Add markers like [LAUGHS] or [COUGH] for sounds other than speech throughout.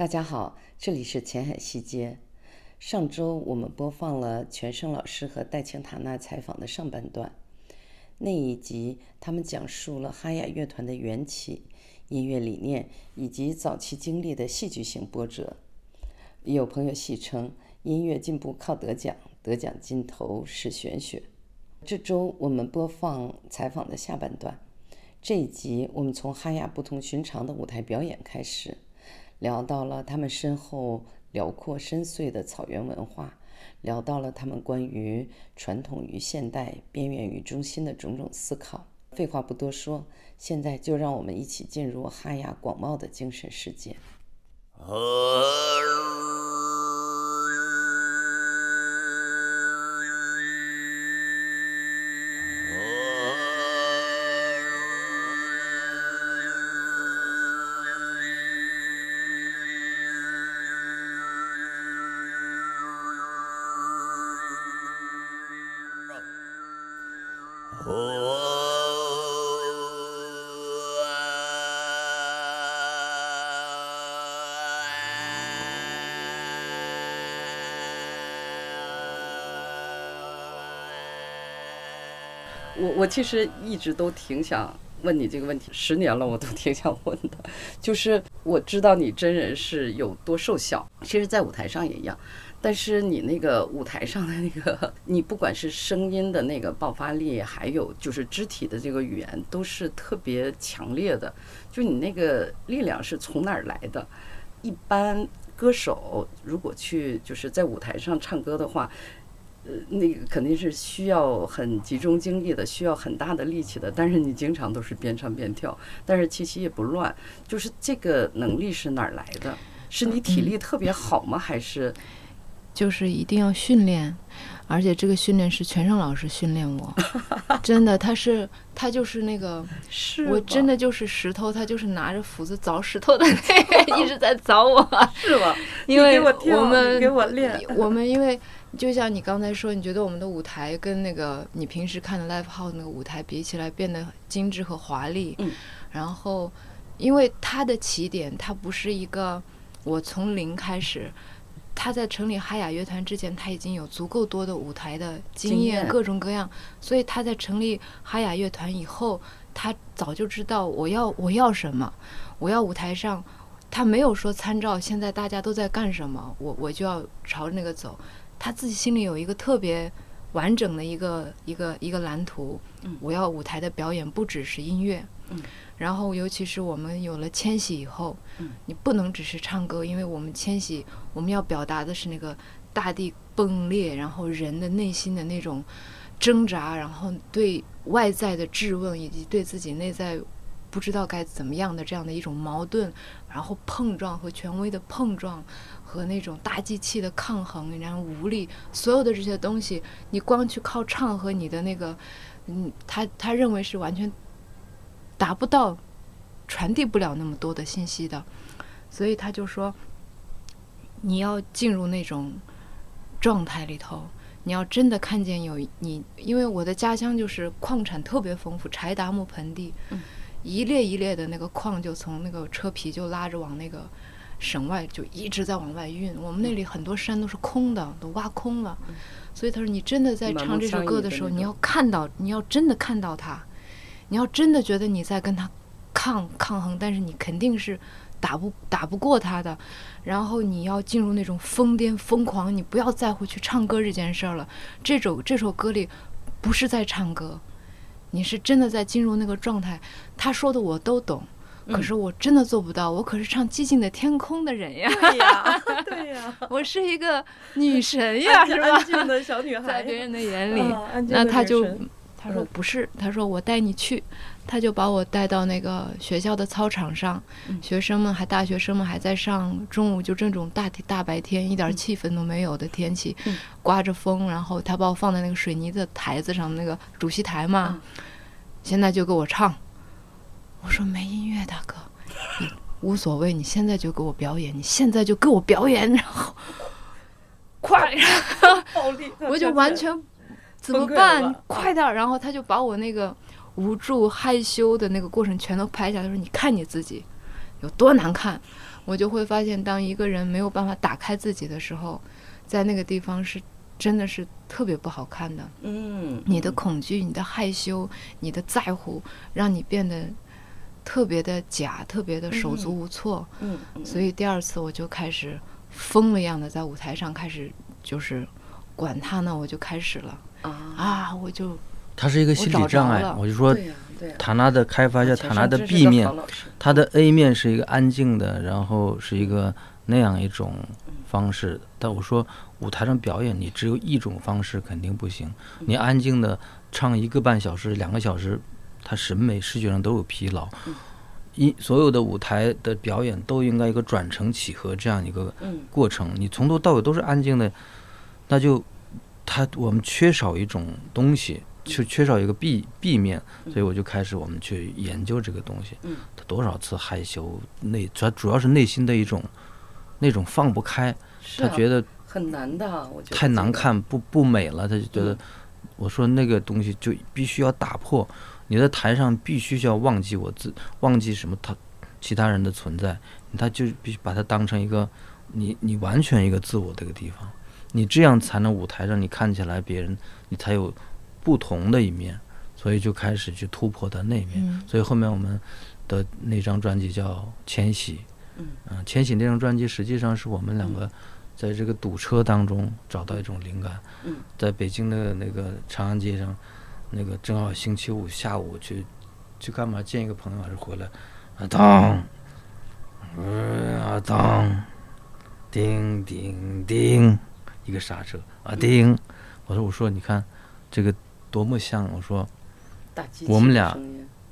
大家好，这里是前海西街。上周我们播放了全胜老师和戴青塔娜采访的上半段，那一集他们讲述了哈雅乐团的缘起、音乐理念以及早期经历的戏剧性波折。有朋友戏称“音乐进步靠得奖，得奖尽头是玄学”。这周我们播放采访的下半段。这一集我们从哈雅不同寻常的舞台表演开始，聊到了他们身后辽阔深邃的草原文化，聊到了他们关于传统与现代、边缘与中心的种种思考。废话不多说，现在就让我们一起进入哈雅广袤的精神世界。我其实一直都挺想问你这个问题，十年了我都挺想问的，就是我知道你真人是有多瘦小，其实，在舞台上也一样，但是你那个舞台上的那个，你不管是声音的那个爆发力，还有就是肢体的这个语言，都是特别强烈的，就你那个力量是从哪儿来的？一般歌手如果去就是在舞台上唱歌的话。呃，那个肯定是需要很集中精力的，需要很大的力气的。但是你经常都是边唱边跳，但是气息也不乱，就是这个能力是哪儿来的？是你体力特别好吗？还是就是一定要训练？而且这个训练是全胜老师训练我，[LAUGHS] 真的，他是他就是那个，是我真的就是石头，他就是拿着斧子凿石头的那个，[LAUGHS] 一直在凿我，是吧？因为我们给我练，我们因为。就像你刚才说，你觉得我们的舞台跟那个你平时看的 live house 那个舞台比起来，变得精致和华丽。嗯。然后，因为它的起点，它不是一个我从零开始。他在成立哈雅乐团之前，他已经有足够多的舞台的经验，各种各样。所以他在成立哈雅乐团以后，他早就知道我要我要什么，我要舞台上，他没有说参照现在大家都在干什么，我我就要朝着那个走。他自己心里有一个特别完整的一个一个一个蓝图。我要舞台的表演不只是音乐。然后，尤其是我们有了迁徙以后，你不能只是唱歌，因为我们迁徙，我们要表达的是那个大地崩裂，然后人的内心的那种挣扎，然后对外在的质问，以及对自己内在不知道该怎么样的这样的一种矛盾，然后碰撞和权威的碰撞。和那种大机器的抗衡，然后无力，所有的这些东西，你光去靠唱和你的那个，嗯，他他认为是完全达不到，传递不了那么多的信息的，所以他就说，你要进入那种状态里头，你要真的看见有你，因为我的家乡就是矿产特别丰富，柴达木盆地，一列一列的那个矿就从那个车皮就拉着往那个。省外就一直在往外运，我们那里很多山都是空的，都挖空了。所以他说：“你真的在唱这首歌的时候，你要看到，你要真的看到他，你要真的觉得你在跟他抗抗衡，但是你肯定是打不打不过他的。然后你要进入那种疯癫疯狂，你不要在乎去唱歌这件事儿了。这首这首歌里不是在唱歌，你是真的在进入那个状态。他说的我都懂。”可是我真的做不到，我可是唱《寂静的天空》的人呀！对呀，[LAUGHS] 对呀，我是一个女神呀，[LAUGHS] 是吧？安静的小女孩，在别人的眼里，那他就他说不是，他说我带你去，他就把我带到那个学校的操场上，学生们还大学生们还在上，中午就这种大大白天一点气氛都没有的天气，刮着风，然后他把我放在那个水泥的台子上，那个主席台嘛，现在就给我唱。我说没音乐，大哥，无所谓，你现在就给我表演，你现在就给我表演，然后 [LAUGHS] 快，[LAUGHS] 我就完全怎么办？快点！然后他就把我那个无助、害羞的那个过程全都拍下。他说：“你看你自己有多难看。”我就会发现，当一个人没有办法打开自己的时候，在那个地方是真的是特别不好看的。嗯，你的恐惧、你的害羞、你的在乎，让你变得特别的假，特别的手足无措。嗯，所以第二次我就开始疯了一样的在舞台上开始就是管他呢，我就开始了啊啊，我就它是一个心理障碍我就说塔纳的开发叫钱塔纳的上真是个壁面它的 A 面是一个安静的，然后是一个那样一种方式。但我说舞台上表演，你只有一种方式肯定不行。你安静的唱一个半小时、两个小时，他审美视觉上都有疲劳。一所有的舞台的表演都应该一个转承起合这样一个嗯过程。你从头到尾都是安静的，那就他我们缺少一种东西，就缺少一个 B B 面，所以我就开始我们去研究这个东西。嗯。他多少次害羞内，他主要是内心的一种那种放不开，是啊他觉得很难的，我觉得太难，看不不美了，他就觉得嗯。我说那个东西就必须要打破，你在台上必须要忘记我自忘记什么他其他人的存在，他就必须把它当成一个你你完全一个自我的一个地方，你这样才能舞台上你看起来别人你才有不同的一面，所以就开始去突破他那一面，嗯。所以后面我们的那张专辑叫《迁徙》，嗯。嗯，千禧那张专辑实际上是我们两个在这个堵车当中找到一种灵感，嗯。在北京的那个长安街上，那个正好星期五下午去去干嘛？见一个朋友还是回来，啊当，嗯啊当，叮叮叮，一个刹车啊叮，我说我说你看这个多么像，我说我们俩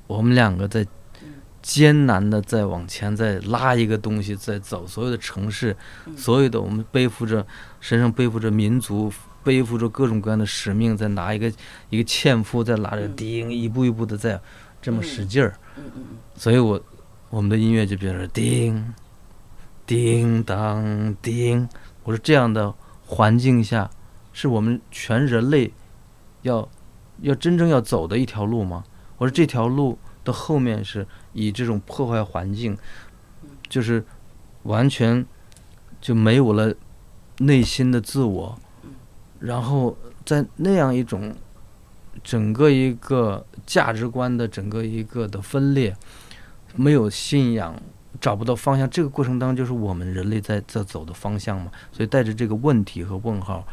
我们两个在嗯艰难的在往前再拉一个东西，在走所有的城市，嗯。所有的我们背负着身上背负着民族，背负着各种各样的使命，在拿一个一个纤夫，在拿着嗯。叮，一步一步的在这么使劲儿，所以我我们的音乐就变成叮叮当叮。我说这样的环境下，是我们全人类要要真正要走的一条路吗？我说这条路的后面是以这种破坏环境，就是完全就没有了内心的自我，然后在那样一种整个一个价值观的整个一个的分裂，没有信仰，找不到方向，这个过程当中就是我们人类在在走的方向嘛。所以带着这个问题和问号，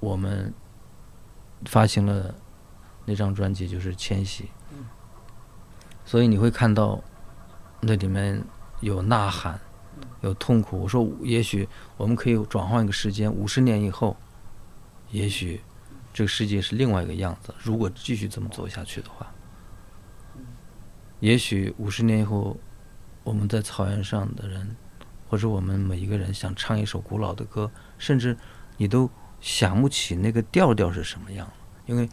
我们发行了那张专辑，就是《迁徙》。所以你会看到那里面有呐喊，有痛苦。我说，也许我们可以转换一个时间，五十年以后，也许这个世界是另外一个样子。如果继续这么走下去的话，也许五十年以后，我们在草原上的人，或者我们每一个人想唱一首古老的歌，甚至你都想不起那个调调是什么样了，因为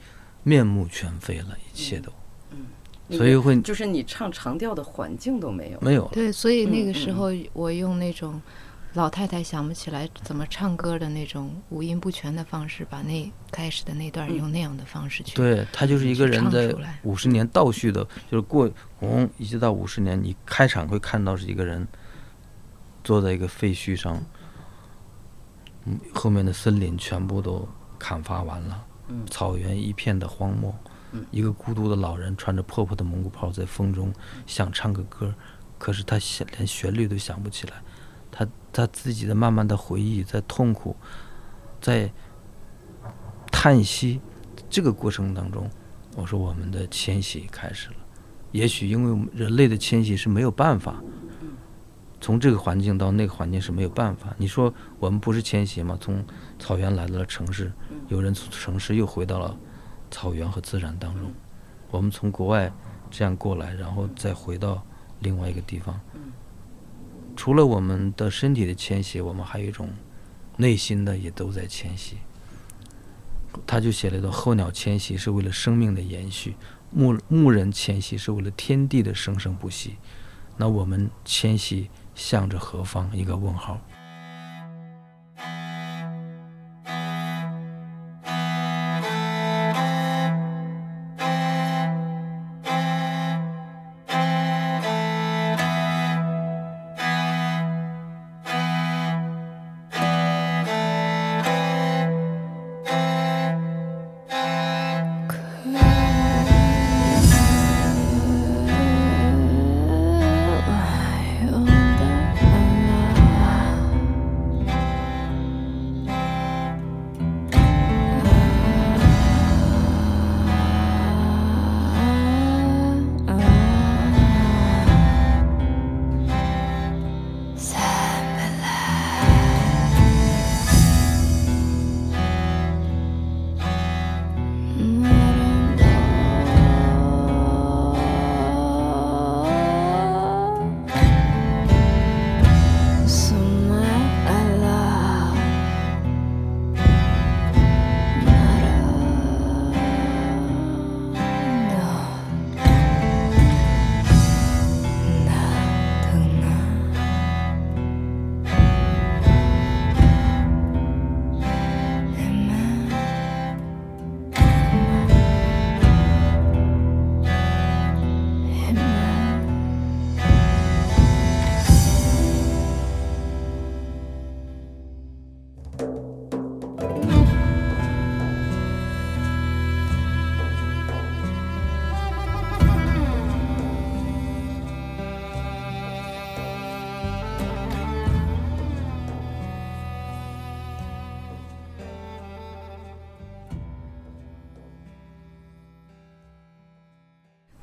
面目全非了，一切都。嗯所以会就是你唱长调的环境都没有，没有。对，所以那个时候我用那种老太太想不起来怎么唱歌的那种五音不全的方式，把那开始的那段嗯用那样的方式去。对他就是一个人在出来。五十年倒叙的，就是过从一直到五十年，你开场会看到是一个人坐在一个废墟上，嗯，后面的森林全部都砍伐完了，嗯。草原一片的荒漠，嗯。一个孤独的老人穿着破破的蒙古袍在风中想唱个歌，可是他想连旋律都想不起来，他他自己的慢慢的回忆，在痛苦，在叹息，这个过程当中，我说我们的迁徙开始了。也许因为人类的迁徙是没有办法，从这个环境到那个环境是没有办法。你说我们不是迁徙吗？从草原来到了城市，有人从城市又回到了草原和自然当中。我们从国外这样过来，然后再回到另外一个地方。除了我们的身体的迁徙，我们还有一种内心的也都在迁徙。他就写了一段：候鸟迁徙是为了生命的延续，牧牧人迁徙是为了天地的生生不息。那我们迁徙向着何方？一个问号。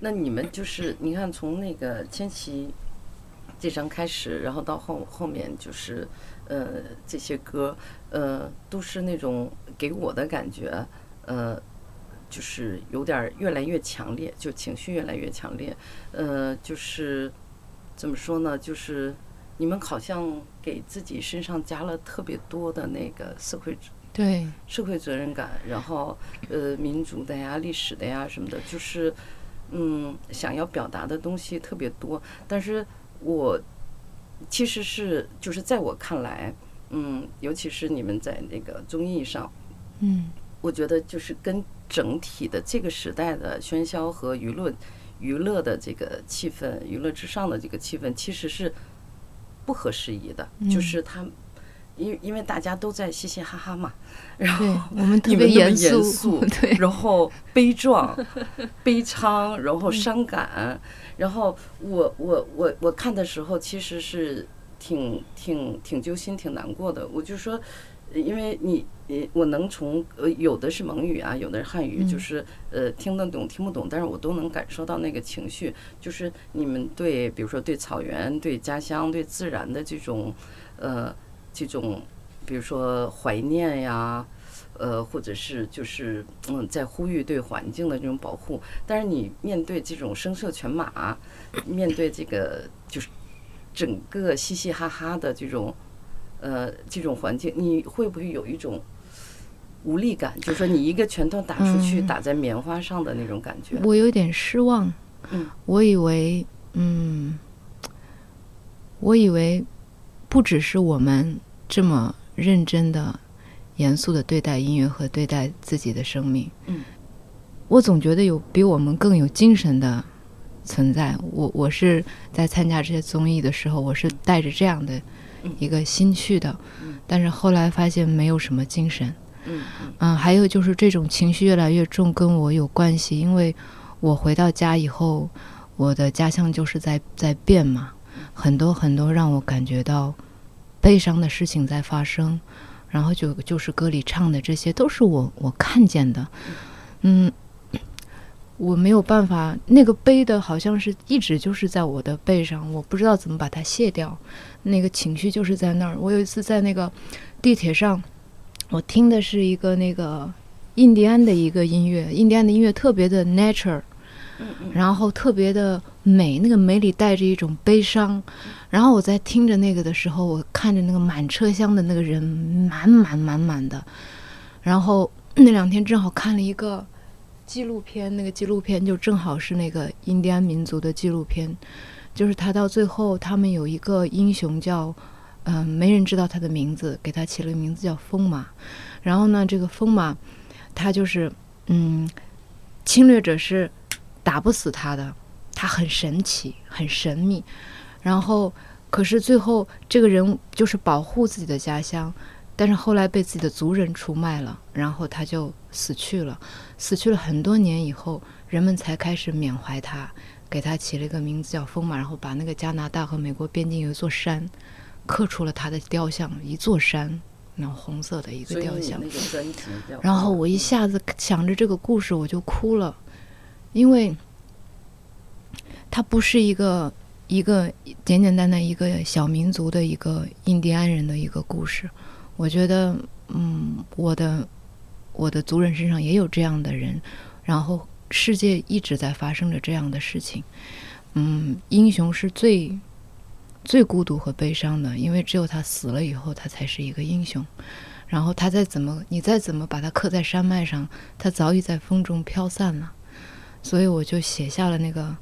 那你们就是你看从那个千玺这张开始，然后到后后面就是呃这些歌，呃都是那种给我的感觉，呃就是有点儿越来越强烈，就情绪越来越强烈，呃就是怎么说呢，就是你们好像给自己身上加了特别多的那个社会对，社会责任感，然后呃民族的呀、历史的呀什么的，就是嗯想要表达的东西特别多。但是我其实是就是在我看来，嗯，尤其是你们在那个综艺上，嗯我觉得就是跟整体的这个时代的喧嚣和舆论、娱乐的这个气氛、娱乐至上的这个气氛，其实是不合时宜的。就是他，因为因为大家都在嘻嘻哈哈嘛，然后我们特别严严肃，对，然后悲壮、[LAUGHS] 悲怆，然后伤感，然后我我我我看的时候其实是挺挺挺揪心、挺难过的。我就说，呃因为你呃，我能从呃有的是蒙语啊，有的是汉语，就是呃听得懂听不懂，但是我都能感受到那个情绪，就是你们对比如说对草原、对家乡、对自然的这种呃这种，比如说怀念呀。呃，或者是就是嗯，在呼吁对环境的这种保护，但是你面对这种声色犬马，面对这个就是整个嘻嘻哈哈的这种呃这种环境，你会不会有一种无力感？就是说你一个拳头打出去，嗯打在棉花上的那种感觉。我有点失望。嗯，我以为，嗯，我以为不只是我们这么认真的、严肃的对待音乐和对待自己的生命。嗯，我总觉得有比我们更有精神的存在。我我是在参加这些综艺的时候，我是带着这样的一个心去的，但是后来发现没有什么精神。嗯嗯嗯，还有就是这种情绪越来越重，跟我有关系，因为我回到家以后，我的家乡就是在在变嘛，很多很多让我感觉到悲伤的事情在发生，然后就就是歌里唱的这些都是我我看见的，嗯，我没有办法，那个悲的好像是一直就是在我的背上，我不知道怎么把它卸掉，那个情绪就是在那儿。我有一次在那个地铁上。我听的是一个那个印第安的一个音乐，印第安的音乐特别的 nature，然后特别的美，那个美里带着一种悲伤。然后我在听着那个的时候，我看着那个满车厢的那个人满满满满的。然后那两天正好看了一个纪录片，那个纪录片就正好是那个印第安民族的纪录片，就是他到最后他们有一个英雄叫。嗯，没人知道他的名字，给他起了个名字叫风马。然后呢，这个风马，他就是，嗯，侵略者是打不死他的，他很神奇，很神秘。然后，可是最后这个人就是保护自己的家乡，但是后来被自己的族人出卖了，然后他就死去了。死去了很多年以后，人们才开始缅怀他，给他起了一个名字叫风马，然后把那个加拿大和美国边境有一座山。刻出了他的雕像，一座山，那红色的一个雕像。然后我一下子想着这个故事，我就哭了，因为它不是一个一个简简单单一个小民族的一个印第安人的一个故事。我觉得，嗯，我的我的族人身上也有这样的人，然后世界一直在发生着这样的事情。嗯，英雄是最。最孤独和悲伤的，因为只有他死了以后，他才是一个英雄。然后他再怎么，你再怎么把他刻在山脉上，他早已在风中飘散了。所以我就写下了那个，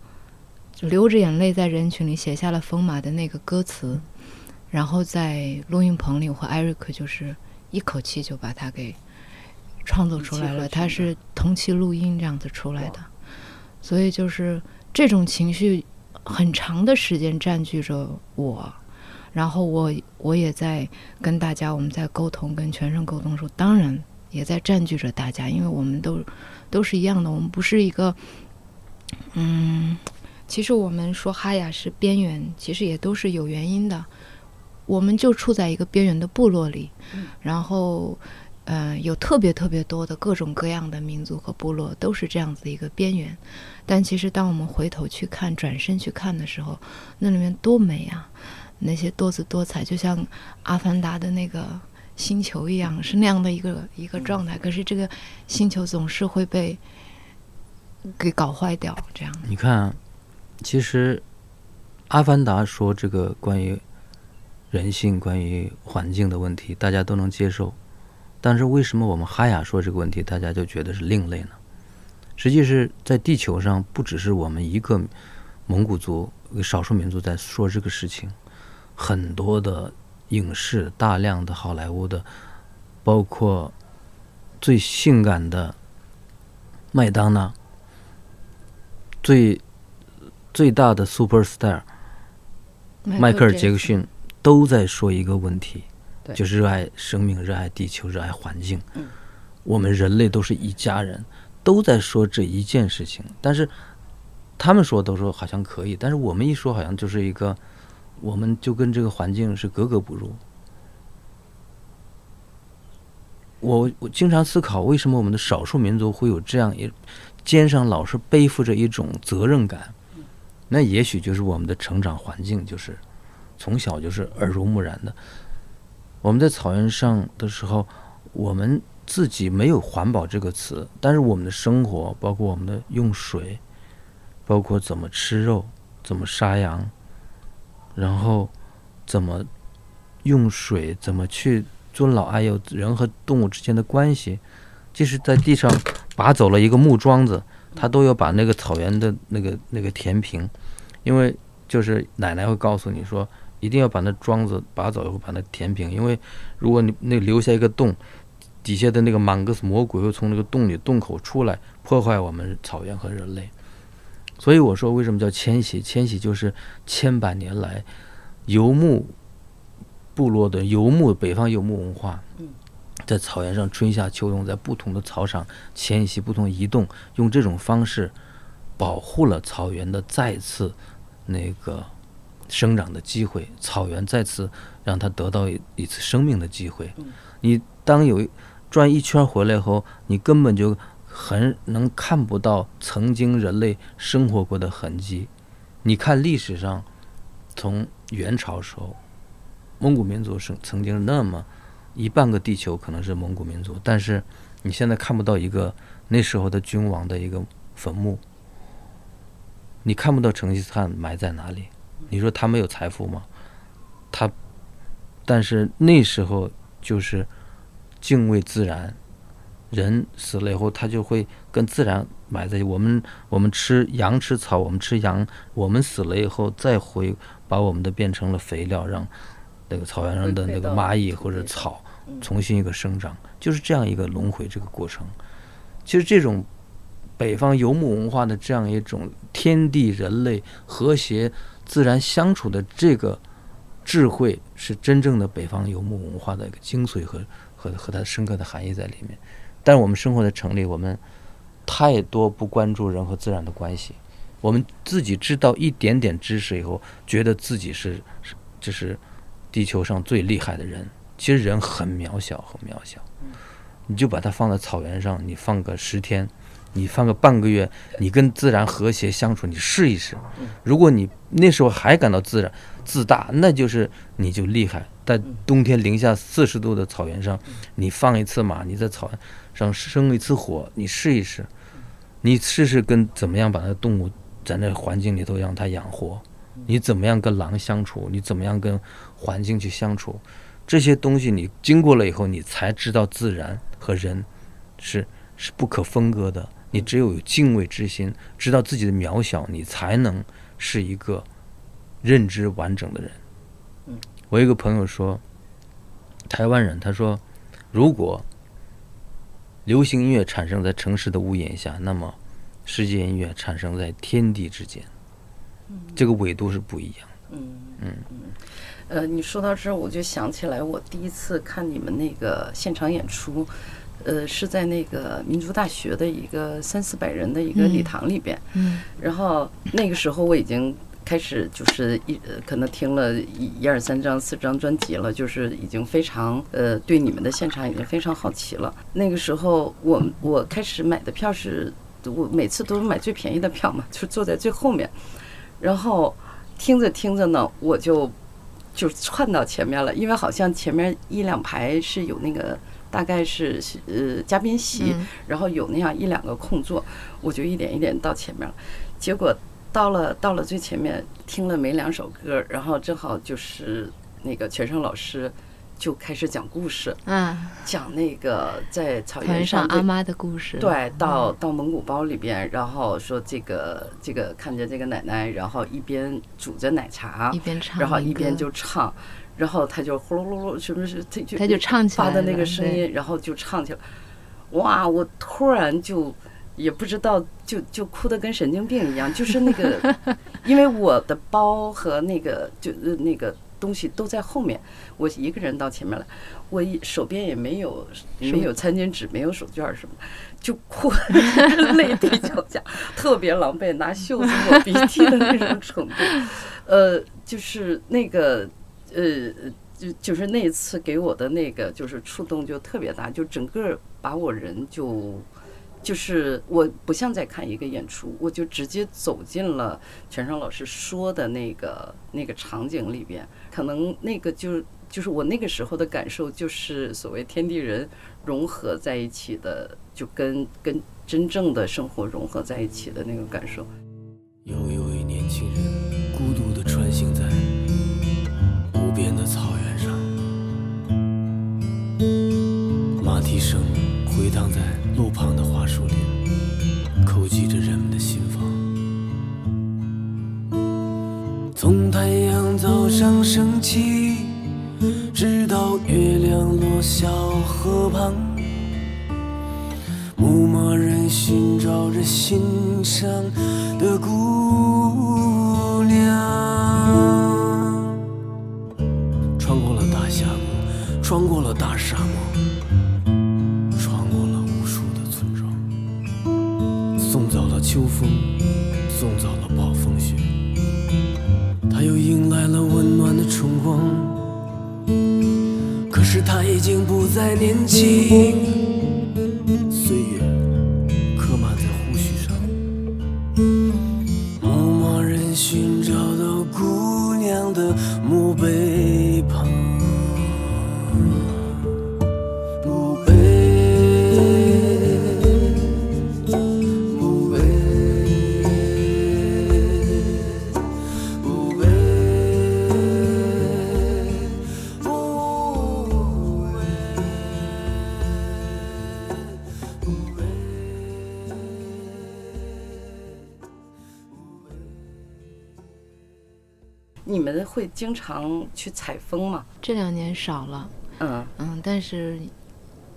就流着眼泪在人群里写下了风马的那个歌词。然后在录音棚里，我和艾瑞克就是一口气就把它给创作出来了。它是同期录音这样子出来的，所以就是这种情绪。很长的时间占据着我，然后我我也在跟大家，我们在沟通，跟全身沟通的时候，当然也在占据着大家，因为我们都都是一样的，我们不是一个，嗯，其实我们说哈雅是边缘，其实也都是有原因的，我们就处在一个边缘的部落里，然后呃，有特别特别多的各种各样的民族和部落，都是这样子一个边缘。但其实，当我们回头去看、转身去看的时候，那里面多美啊！那些多姿多彩，就像《阿凡达》的那个星球一样，是那样的一个一个状态。可是，这个星球总是会被给搞坏掉，这样。你看，其实《阿凡达》说这个关于人性、关于环境的问题，大家都能接受。但是，为什么我们哈雅说这个问题，大家就觉得是另类呢？实际是在地球上，不只是我们一个蒙古族、少数民族在说这个事情，很多的影视、大量的好莱坞的，包括最性感的麦当娜、最最大的 super star 迈克尔·杰克逊，都在说一个问题，就是热爱生命、热爱地球、热爱环境。我们人类都是一家人。都在说这一件事情，但是他们说都说好像可以，但是我们一说好像就是一个，我们就跟这个环境是格格不入。我我经常思考，为什么我们的少数民族会有这样一肩上老是背负着一种责任感？那也许就是我们的成长环境，就是从小就是耳濡目染的。我们在草原上的时候，我们。自己没有环保这个词，但是我们的生活，包括我们的用水，包括怎么吃肉，怎么杀羊，然后怎么用水，怎么去尊老爱幼，人和动物之间的关系，即使在地上拔走了一个木桩子，他都要把那个草原的那个那个填平，因为就是奶奶会告诉你说，一定要把那桩子拔走以后把它填平，因为如果你那留下一个洞。底下的那个满格斯魔鬼会从那个洞里洞口出来，破坏我们草原和人类。所以我说，为什么叫迁徙？迁徙就是千百年来游牧部落的游牧北方游牧文化，在草原上春夏秋冬，在不同的草场迁徙、不同移动，用这种方式保护了草原的再次那个生长的机会，草原再次让它得到一次生命的机会。你当有。转一圈回来后，你根本就很能看不到曾经人类生活过的痕迹。你看历史上，从元朝时候，蒙古民族是曾经那么一半个地球可能是蒙古民族，但是你现在看不到一个那时候的君王的一个坟墓，你看不到成吉思汗埋在哪里。你说他没有财富吗？他，但是那时候就是。敬畏自然，人死了以后，他就会跟自然埋在一起。我们我们吃羊吃草，我们吃羊，我们死了以后再回把我们的变成了肥料，让那个草原上的那个蚂蚁或者草重新一个生长，就是这样一个轮回这个过程。其实这种北方游牧文化的这样一种天地人类和谐自然相处的这个智慧，是真正的北方游牧文化的一个精髓和。和和它深刻的含义在里面，但是我们生活在城里，我们太多不关注人和自然的关系。我们自己知道一点点知识以后，觉得自己是是这是地球上最厉害的人。其实人很渺小，很渺小。你就把它放在草原上，你放个十天，你放个半个月，你跟自然和谐相处，你试一试。如果你那时候还感到自然自大，那就是你就厉害。在冬天零下四十度的草原上，你放一次马，你在草原上生一次火，你试一试，你试试跟怎么样把那动物在那环境里头让它养活，你怎么样跟狼相处，你怎么样跟环境去相处，这些东西你经过了以后，你才知道自然和人是是不可分割的。你只有有敬畏之心，知道自己的渺小，你才能是一个认知完整的人。我一个朋友说，台湾人他说，如果流行音乐产生在城市的屋檐下，那么世界音乐产生在天地之间，这个纬度是不一样的。嗯。呃，你说到这儿，我就想起来，我第一次看你们那个现场演出，呃，是在那个民族大学的一个三四百人的一个礼堂里边。嗯。然后那个时候我已经。开始就是一呃可能听了一一二三张四张专辑了，就是已经非常呃对你们的现场已经非常好奇了。那个时候我我开始买的票是，我每次都是买最便宜的票嘛，就坐在最后面，然后听着听着呢，我就就窜到前面了，因为好像前面一两排是有那个大概是呃嘉宾席，嗯然后有那样一两个空座，我就一点一点到前面了。结果到了到了最前面，听了没两首歌，然后正好就是那个全胜老师就开始讲故事，嗯，讲那个在草草原原上上阿妈的故事，对，到到蒙古包里边，然后说这个这个看着这个奶奶，然后一边煮着奶茶一，边唱，然后一边就唱，然后他就呼噜噜噜，是不是？他就他就唱起来发的那了个声音，然后就唱起来。哇！我突然就也不知道，就就哭得跟神经病一样，就是那个，[LAUGHS] 因为我的包和那个就呃那个东西都在后面，我一个人到前面来，我一手边也没有没有餐巾纸，没有手绢儿什么，就哭得 [LAUGHS] 泪滴交加，特别狼狈，拿袖子抹鼻涕的那种程度。[LAUGHS] 呃，就是那个呃。就就是那一次给我的那个就是触动就特别大，就整个把我人就就是我不像在看一个演出，我就直接走进了全胜老师说的那个那个场景里边，可能那个就就是我那个时候的感受，就是所谓天地人融合在一起的，就跟跟真正的生活融合在一起的那个感受。有一位年轻人孤独地穿行在无边的草原上，马蹄声回荡在路旁的花树林，叩击着人们的心房。从太早上升起，直到月亮落下河旁。牧马人寻找着心上的姑娘，穿过了大峡谷，穿过了大沙漠，穿过了无数的村庄，送走了秋风，可是他已经不再年轻。你们会经常去采风吗？这两年少了，嗯。嗯，但是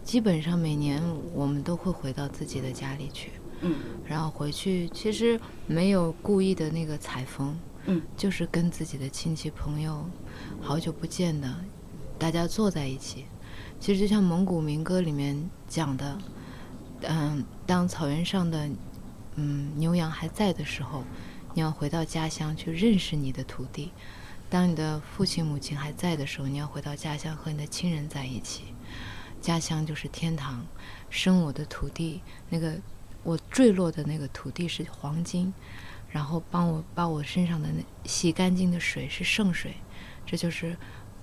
基本上每年我们都会回到自己的家里去，嗯。然后回去其实没有故意的那个采风，嗯，就是跟自己的亲戚朋友好久不见的，大家坐在一起。其实就像蒙古民歌里面讲的，嗯，当草原上的嗯牛羊还在的时候，你要回到家乡去认识你的土地；当你的父亲母亲还在的时候，你要回到家乡和你的亲人在一起。家乡就是天堂，生我的土地，那个我坠落的那个土地是黄金，然后帮我把我身上的那洗干净的水是圣水，这就是，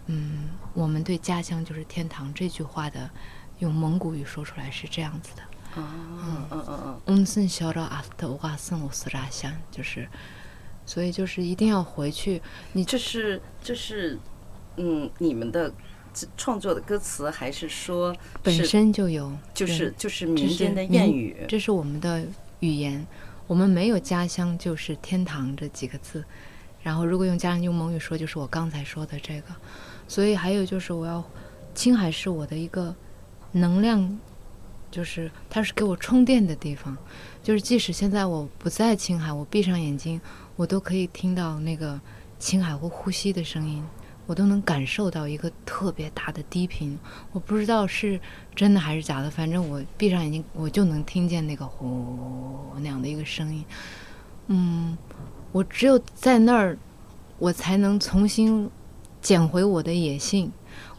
嗯，我们对家乡就是天堂这句话的，用蒙古语说出来是这样子的。啊嗯嗯嗯嗯森小了阿斯特瓦森我斯拉乡，就是，所以就是一定要回去。你这是这是嗯你们的创作的歌词，还是说本身就有，就是就是民间的谚语？这是我们的语言。我们没有家乡就是天堂这几个字，然后如果用家乡用蒙语说，就是我刚才说的这个。所以还有就是我要，青海是我的一个能量，就是它是给我充电的地方。就是即使现在我不在青海，我闭上眼睛，我都可以听到那个青海湖呼吸的声音。我都能感受到一个特别大的低频，我不知道是真的还是假的，反正我闭上眼睛，我就能听见那个呼那样的一个声音。嗯，我只有在那儿，我才能重新捡回我的野性。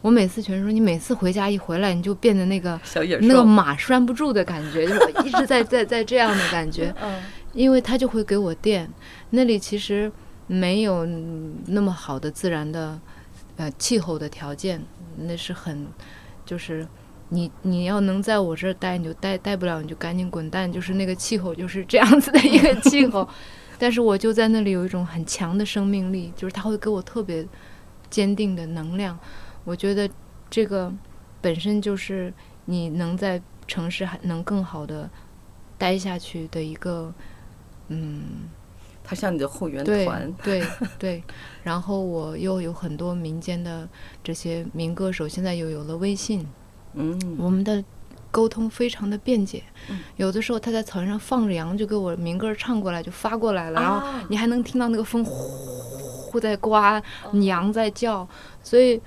我每次全说，你每次回家一回来，你就变得那个小野那个马拴不住的感觉，就是一直在在在这样的感觉。[LAUGHS] 嗯因为它就会给我电。那里其实没有那么好的自然的呃气候的条件，那是很就是你你要能在我这儿待，你就待；待不了你就赶紧滚蛋。就是那个气候就是这样子的一个气候，[LAUGHS] 但是我就在那里有一种很强的生命力，就是它会给我特别坚定的能量。我觉得这个本身就是你能在城市还能更好的待下去的一个。嗯，它像你的后援对团，对 [LAUGHS] 对，然后我又有很多民间的这些民歌手，现在又有了微信，嗯，我们的沟通非常的便捷。嗯有的时候他在草原上放着羊，就给我民歌唱过来，就发过来了，然后啊你还能听到那个风呼呼在刮，羊在叫，所以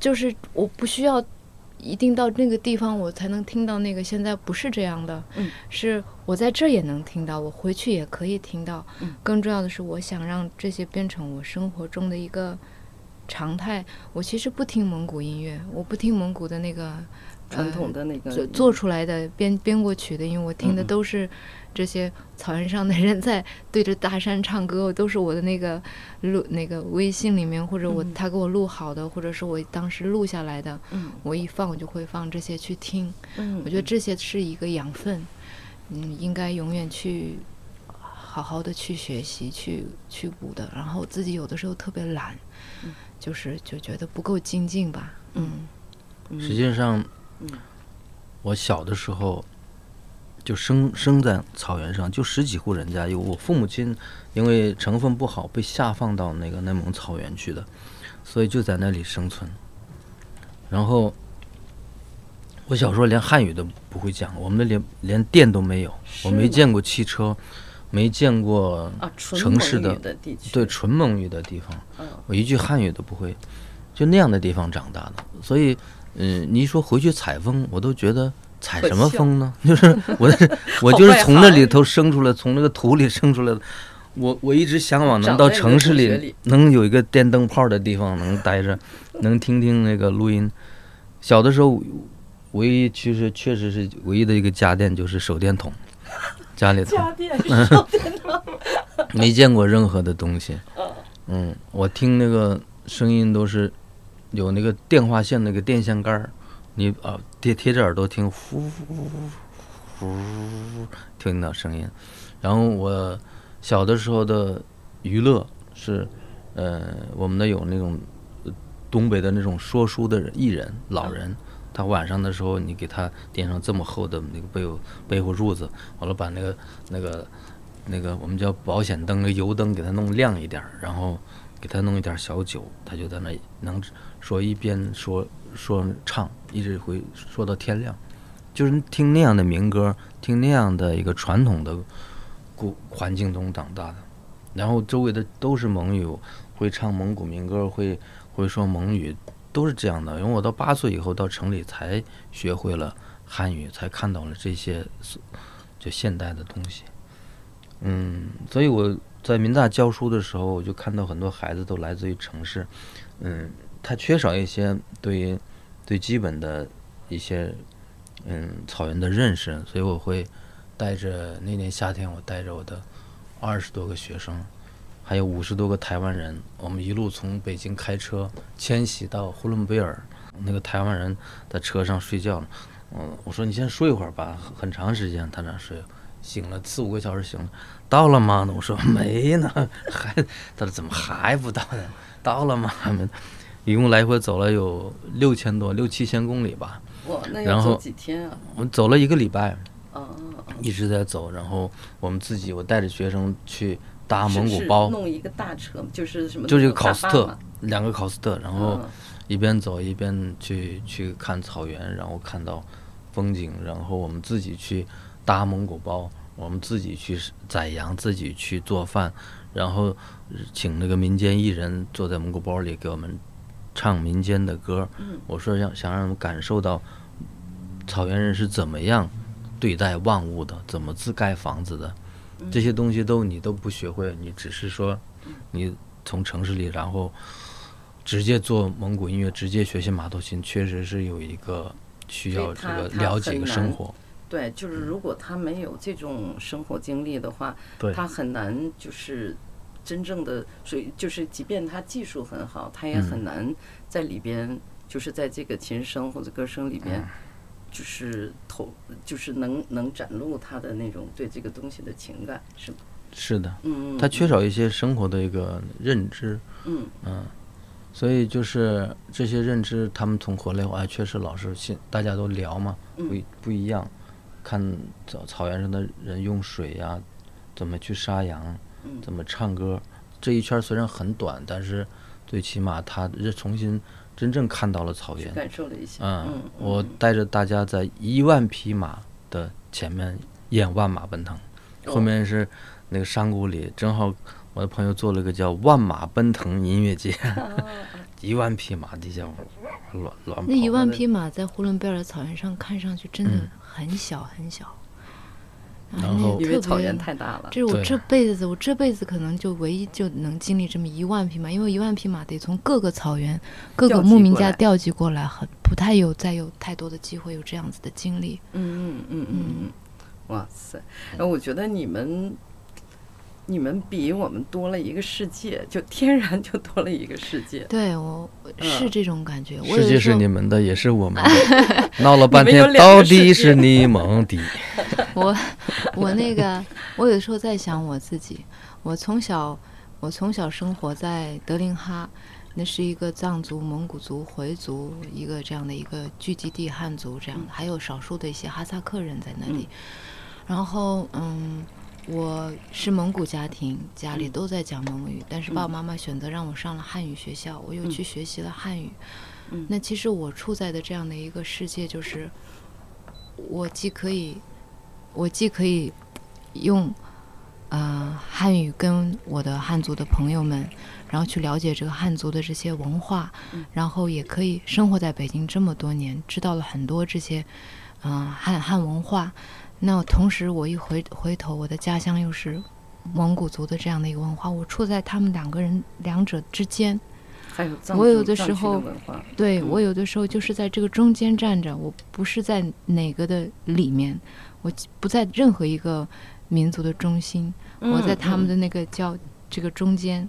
就是我不需要。一定到那个地方，我才能听到那个。现在不是这样的，嗯是我在这也能听到，我回去也可以听到。嗯更重要的是，我想让这些变成我生活中的一个常态。我其实不听蒙古音乐，我不听蒙古的那个传统的那个做做出来的编编过曲的，因为我听的都是这些草原上的人在对着大山唱歌，都是我的那个录那个微信里面，或者我嗯。他给我录好的，或者是我当时录下来的，嗯。我一放我就会放这些去听。嗯，我觉得这些是一个养分，嗯，应该永远去好好的去学习、去去补的。然后自己有的时候特别懒，嗯。就是就觉得不够精进吧，嗯。嗯。实际上，嗯。我小的时候就生生在草原上，就十几户人家，有我父母亲因为成分不好被下放到那个内蒙草原去的，所以就在那里生存。然后我小时候连汉语都不会讲，我们那连连电都没有，我没见过汽车，没见过城市的蒙语的地区，对，纯蒙语的地方，嗯。我一句汉语都不会，就那样的地方长大的，所以，嗯，你一说回去采风，我都觉得采什么风呢？[LAUGHS] 就是我 [LAUGHS] 我就是从那里头生出来，从那个土里生出来的。我我一直向往能到城市里能有一个电灯泡的地方能待着，能听听那个录音。小的时候，唯一其实确实是唯一的一个家电就是手电筒，家里头家电手电筒，[LAUGHS] 没见过任何的东西。嗯，我听那个声音都是有那个电话线那个电线杆儿，你啊贴贴着耳朵听，呼呼呼呼，听到声音。然后我小的时候的娱乐是，呃，我们那有那种呃东北的那种说书的人艺人老人。他晚上的时候，你给他垫上这么厚的那个被窝被窝褥子，完了把那个那个那个我们叫保险灯，那油灯给他弄亮一点儿，然后给他弄一点儿小酒，他就在那能说一边说说唱，一直会说到天亮，就是听那样的民歌，听那样的一个传统的故环境中长大的，然后周围的都是蒙语，会唱蒙古民歌，会会说蒙语，都是这样的。因为我到八岁以后到城里才学会了汉语，才看到了这些就现代的东西。嗯，所以我在民大教书的时候，我就看到很多孩子都来自于城市，嗯，他缺少一些对于最基本的一些嗯草原的认识，所以我会带着那年夏天，我带着我的二十多个学生，还有五十多个台湾人，我们一路从北京开车迁徙到呼伦贝尔，那个台湾人在车上睡觉呢，嗯，我说你先睡一会儿吧，很长时间他那睡。醒了四五个小时，醒了，到了吗？[LAUGHS] 我说没呢，还，他说怎么还不到呢？到了吗？[LAUGHS] 一共来回走了有六千多，六七千公里吧。哇，那走几天啊？我们走了一个礼拜！一直在走。然后我们自己，我带着学生去搭蒙古包，弄一个大车，就是什么？就是一个考斯特。，两个考斯特，然后嗯一边走一边去去看草原，然后看到风景，然后我们自己去搭蒙古包，我们自己去宰羊，自己去做饭，然后请那个民间艺人坐在蒙古包里给我们唱民间的歌。嗯。我说要想让他们感受到草原人是怎么样对待万物的，怎么自盖房子的，这些东西都你都不学会，你只是说你从城市里，然后直接做蒙古音乐，直接学习马头琴，确实是有一个需要这个了解一个生活。对，就是如果他没有这种生活经历的话，对。他很难就是真正的，所以就是即便他技术很好，他也嗯。很难在里边，就是在这个琴声或者歌声里嗯。边，就是投，就是能能展露他的那种对这个东西的情感，是吗？是的，嗯，他缺少一些生活的一个认知，嗯。所以就是这些认知，他们从回来后，哎，确实老是现大家都聊嘛，不不一样，看草草原上的人用水呀、怎么去杀羊，嗯怎么唱歌，这一圈虽然很短，但是最起码他这重新真正看到了草原。感受了一下，嗯嗯，，我带着大家在一万匹马的前面演万马奔腾，哦。后面是那个山谷里，正好我的朋友做了个叫“万马奔腾”音乐节，[LAUGHS] [LAUGHS] 一万匹马底下乱乱跑。那一万匹马在呼伦贝尔草原上看上去真的嗯很小很小，啊然后因为草那特别原太大了，这是我这辈子，我这辈子可能就唯一就能经历这么一万匹马，因为一万匹马得从各个草原、各个牧民家调集过来，很不太有再有太多的机会有这样子的经历。嗯嗯嗯嗯嗯，哇塞！然后我觉得你们，你们比我们多了一个世界，就天然就多了一个世界。对我是嗯这种感觉。世界是你们的，也是我们的，[LAUGHS] 闹了半天，到底是界你们的。[LAUGHS] 我我那个，我有时候在想我自己。我从小我从小生活在德令哈，那是一个藏族、蒙古族、回族一个这样的一个聚集地，汉族这样的，还有少数的一些哈萨克人在那里。然后嗯。我是蒙古家庭，家里都在讲蒙语，但是爸爸妈妈选择让我上了汉语学校，我又去学习了汉语。嗯那其实我处在的这样的一个世界，就是我既可以，我既可以用呃汉语跟我的汉族的朋友们，然后去了解这个汉族的这些文化，然后也可以生活在北京这么多年，知道了很多这些嗯、呃汉汉文化。那同时，我一回回头，我的家乡又是蒙古族的这样的一个文化，我处在他们两个人两者之间。还有藏我有的时候对我有的时候就是在这个中间站着，我不是在哪个的里面，我不在任何一个民族的中心，我在他们的的那个叫这个中间，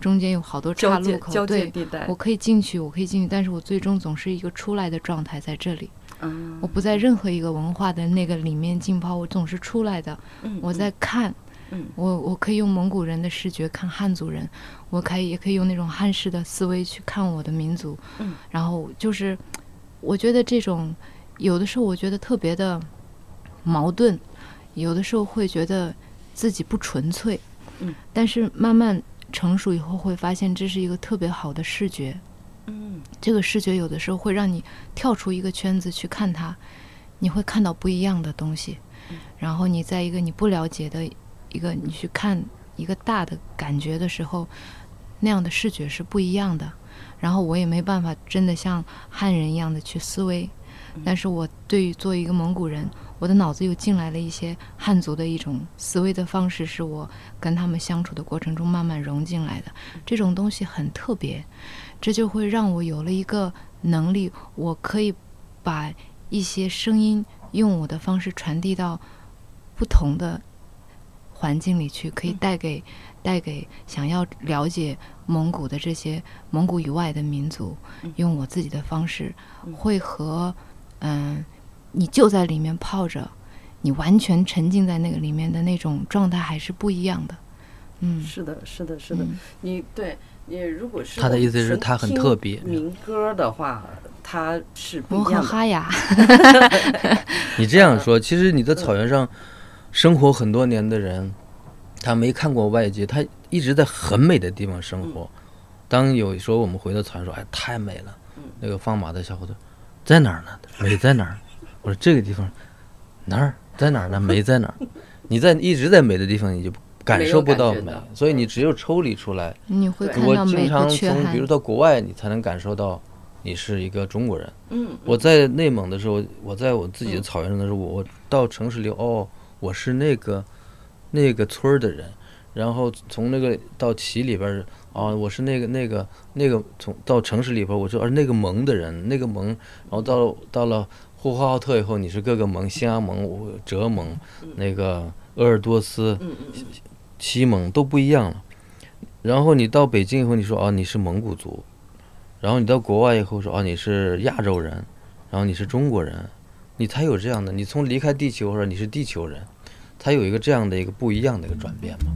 中间有好多岔路口，对，我。可以进去，我可以进去，但是我最终总是一个出来的状态在这里，嗯我不在任何一个文化的那个里面浸泡，我总是出来的，嗯我在看，嗯。我我可以用蒙古人的视觉看汉族人，我可以也可以用那种汉式的思维去看我的民族，嗯。然后就是我觉得这种有的时候我觉得特别的矛盾，有的时候会觉得自己不纯粹，嗯，但是慢慢成熟以后会发现这是一个特别好的视觉，嗯。这个视觉有的时候会让你跳出一个圈子去看它，你会看到不一样的东西，然后你在一个你不了解的一个你去看一个大的感觉的时候，那样的视觉是不一样的。然后我也没办法真的像汉人一样的去思维，但是我对于作为一个蒙古人，我的脑子又进来了一些汉族的一种思维的方式，是我跟他们相处的过程中慢慢融进来的。这种东西很特别，这就会让我有了一个能力，我可以把一些声音用我的方式传递到不同的环境里去，可以带给带给想要了解蒙古的这些蒙古以外的民族，用我自己的方式，会和嗯、你就在里面泡着，你完全沉浸在那个里面的那种状态还是不一样的。嗯，是的，是的，是的。嗯。你对你如果是他的意思是他很特别民歌的话，它是不一样的。哈呀，[LAUGHS] 你这样说，其实你在草原上生活很多年的人，他没看过外界，他一直在很美的地方生活。当有时候我们回到草原说：“哎，太美了。”那个放马的小伙子在哪儿呢？美在哪儿？我说这个地方哪儿在哪儿呢？美在哪儿？你在一直在美的地方，你就感受不到美所以你只有抽离出来。你会对看到我经常从比如。到国外，你才能感受到你是一个中国人。嗯，我在内蒙的时候，我在我自己的草原上的时候，我我到城市里，哦，我是那个那个村儿的人，然后从那个到旗里边儿，哦，我是那个那个那个从到城市里边儿，我说而那个盟的人，那个盟，然后到到了呼和浩特以后，你是各个盟，兴安盟、哲盟，那个鄂尔多斯、嗯嗯西蒙都不一样了。然后你到北京以后，你说哦你是蒙古族，然后你到国外以后说哦你是亚洲人，然后你是中国人，你才有这样的。你从离开地球或者你是地球人，才有一个这样的一个不一样的一个转变嘛。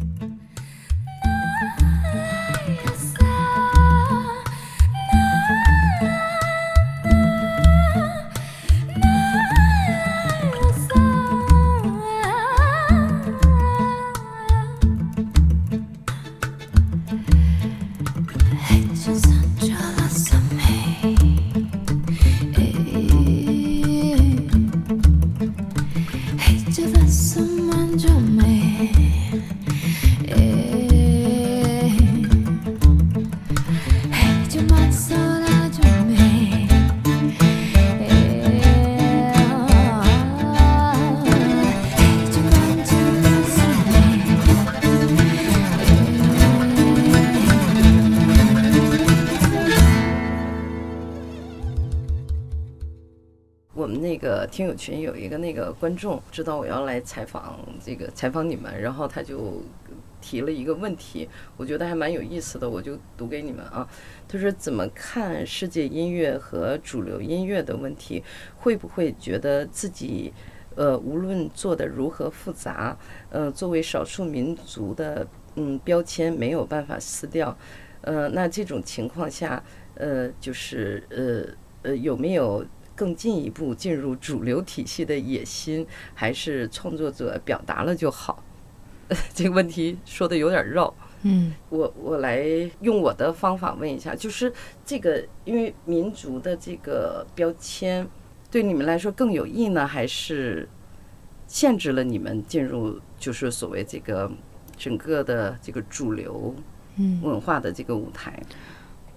听友群有一个那个观众知道我要来采访这个采访你们，然后他就提了一个问题，我觉得还蛮有意思的，我就读给你们啊。他说怎么看世界音乐和主流音乐的问题？会不会觉得自己呃无论做的如何复杂，呃作为少数民族的嗯标签没有办法撕掉？呃，那这种情况下，呃就是呃呃有没有？更进一步进入主流体系的野心，还是创作者表达了就好？[LAUGHS] 这个问题说的有点绕。嗯我我来用我的方法问一下，就是这个，因为民族的这个标签对你们来说更有益呢，还是限制了你们进入就是所谓这个整个的这个主流嗯，文化的这个舞台？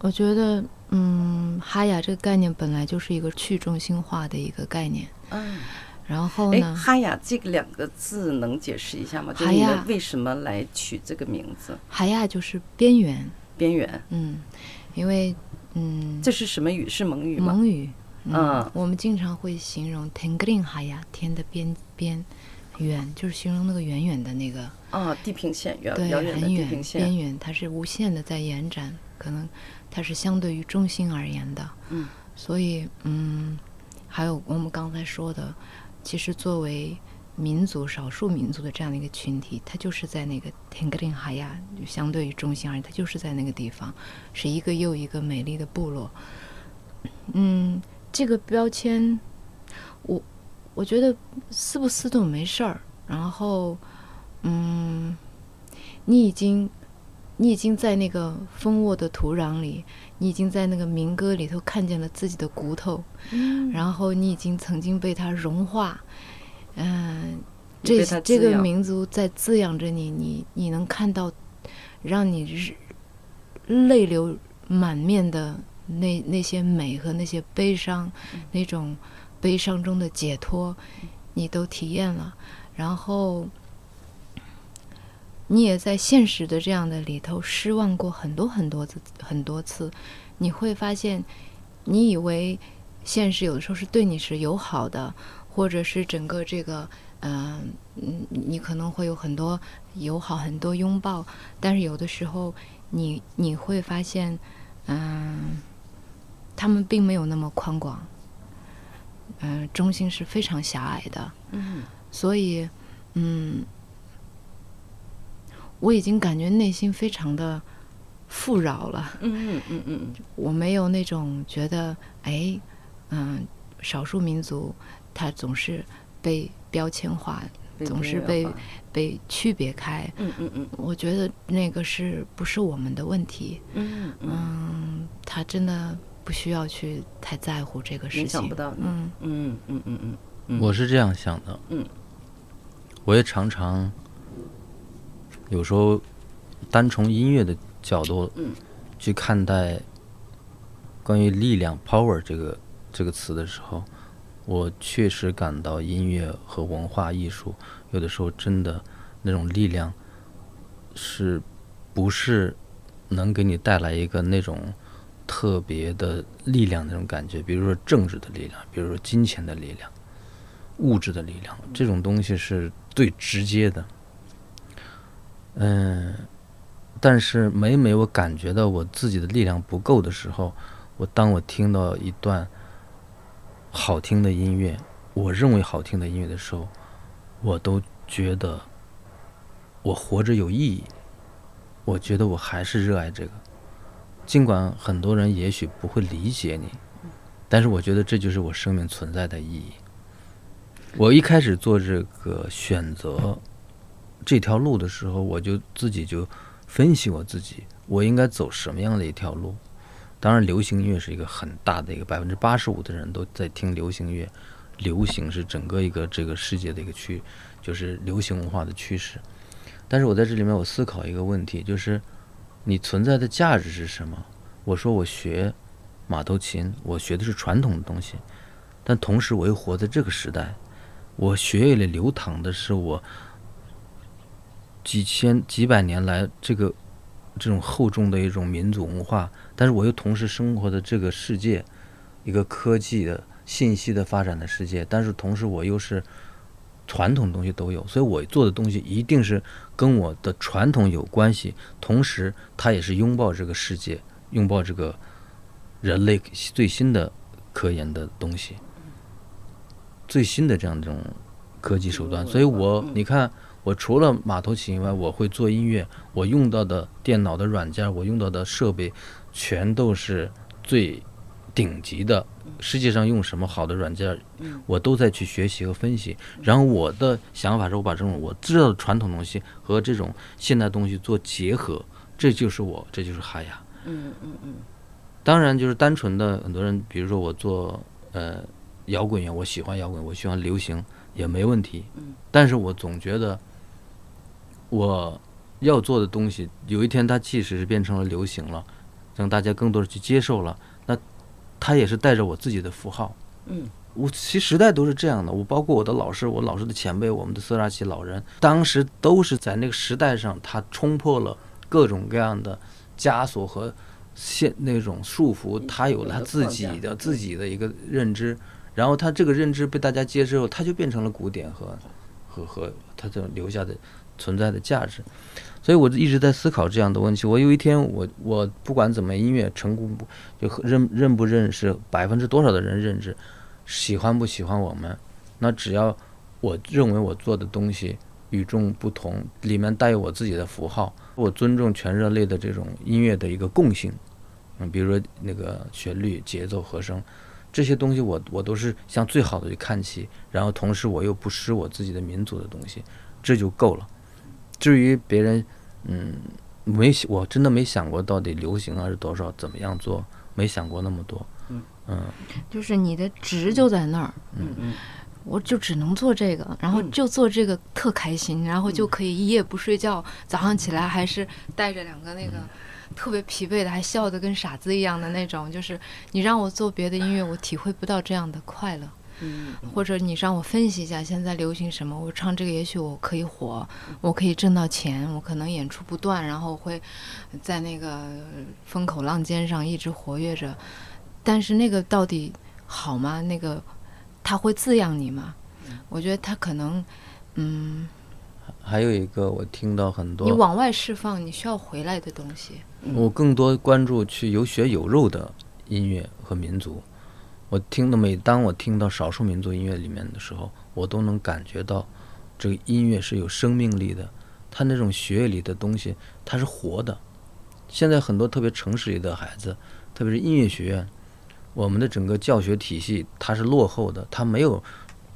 我觉得，嗯，哈雅这个概念本来就是一个去中心化的一个概念。嗯，哎，然后呢，哈雅这个两个字能解释一下吗？哈雅为什么来取这个名字？哈雅就是边缘，边缘，嗯，因为嗯，这是什么语？是蒙语吗？蒙语，嗯我们经常会形容 “tengrin 哈雅”，天的边边远，就是形容那个远远的那个，啊，地平线，远对，遥远的地很远边。缘，它是无限的在延展，可能它是相对于中心而言的。嗯，所以嗯，还有我们刚才说的，其实作为民族少数民族的这样的一个群体，它就是在那个 Tengrin 哈亚，就相对于中心而言，它就是在那个地方，是一个又一个美丽的部落。嗯，这个标签，我我觉得撕不撕都没事儿。然后，嗯，你已经你已经在那个蜂窝的土壤里，你已经在那个民歌里头看见了自己的骨头，嗯。然后你已经曾经被它融化，嗯、这这个民族在滋养着你，你你能看到让你日泪流满面的那那些美和那些悲伤，那种悲伤中的解脱，你都体验了，然后。你也在现实的这样的里头失望过很多很多次，很多次，你会发现，你以为现实有的时候是对你是友好的，或者是整个这个，嗯、嗯，你可能会有很多友好、很多拥抱，但是有的时候你你会发现，嗯、他们并没有那么宽广，嗯、中心是非常狭隘的，嗯。所以，嗯，我已经感觉内心非常的富饶了。嗯嗯嗯嗯。我没有那种觉得，哎，嗯，少数民族他总是被标签化，嗯，总是被被区别开。嗯嗯嗯。我觉得那个是不是我们的问题？嗯嗯，嗯，他真的不需要去太在乎这个事情。想不。到嗯嗯嗯嗯嗯，我是这样想的，嗯，我也常常有时候单从音乐的角度，嗯，去看待关于力量 （power） 这个这个词的时候，我确实感到音乐和文化艺术有的时候真的那种力量，是不是能给你带来一个那种特别的力量那种感觉？比如说政治的力量，比如说金钱的力量、物质的力量，这种东西是最直接的。嗯，但是每每我感觉到我自己的力量不够的时候，我当我听到一段好听的音乐，我认为好听的音乐的时候，我都觉得我活着有意义。我觉得我还是热爱这个，尽管很多人也许不会理解你，但是我觉得这就是我生命存在的意义。我一开始做这个选择这条路的时候，我就自己就分析我自己，我应该走什么样的一条路。当然，流行音乐是一个很大的一个，百分之八十五的人都在听流行乐，流行是整个一个这个世界的一个趋，就是流行文化的趋势。但是我在这里面，我思考一个问题，就是你存在的价值是什么？我说我学马头琴，我学的是传统的东西，但同时我又活在这个时代，我血液里流淌的是我几千几百年来这个这种厚重的一种民族文化，但是我又同时生活的这个世界，一个科技的信息的发展的世界，但是同时我又是。传统东西都有，所以我做的东西一定是跟我的传统有关系，同时它也是拥抱这个世界，拥抱这个人类最新的科研的东西，最新的这样一种科技手段。所以我你看，我除了马头琴以外，我会做音乐，我用到的电脑的软件，我用到的设备，全都是最顶级的。世界上用什么好的软件，我都在去学习和分析。然后我的想法是我把这种我知道的传统东西和这种现代东西做结合，这就是我，这就是哈雅。嗯嗯嗯。当然，就是单纯的很多人，比如说我做呃摇滚乐，我喜欢摇滚，我喜欢流行也没问题。嗯。但是我总觉得我要做的东西，有一天它即使是变成了流行了，让大家更多的去接受了。那它也是带着我自己的符号，嗯，我其实时代都是这样的。我包括我的老师，我老师的前辈，我们的色拉奇老人，当时都是在那个时代上，他冲破了各种各样的枷锁和现那种束缚，他有了他自己的自己的一个认知，然后他这个认知被大家接受，他就变成了古典和和和他就留下的存在的价值。所以我一直在思考这样的问题。我有一天，我我不管怎么音乐成功不就认认不认识百分之多少的人认知，喜欢不喜欢我们，那只要我认为我做的东西与众不同，里面带有我自己的符号，我尊重全人类的这种音乐的一个共性，嗯，比如说那个旋律、节奏、和声这些东西，我我都是向最好的去看齐，然后同时我又不失我自己的民族的东西，这就够了。至于别人，嗯，没我真的没想过到底流行啊是多少，怎么样做，没想过那么多。嗯嗯，就是你的值就在那儿。嗯嗯，我就只能做这个，然后就做这个特开心，然后就可以一夜不睡觉，早上起来还是带着两个那个特别疲惫的，还笑得跟傻子一样的那种。就是你让我做别的音乐，我体会不到这样的快乐。嗯，或者你让我分析一下现在流行什么，我唱这个也许我可以火，我可以挣到钱，我可能演出不断，然后会在那个风口浪尖上一直活跃着。但是那个到底好吗？那个它会滋养你吗？我觉得它可能，嗯。还有一个，我听到很多你往外释放，你需要回来的东西。我更多关注去有血有肉的音乐和民族。我听的，每当我听到少数民族音乐里面的时候，我都能感觉到，这个音乐是有生命力的，它那种血液里的东西，它是活的。现在很多特别城市里的孩子，特别是音乐学院，我们的整个教学体系它是落后的，它没有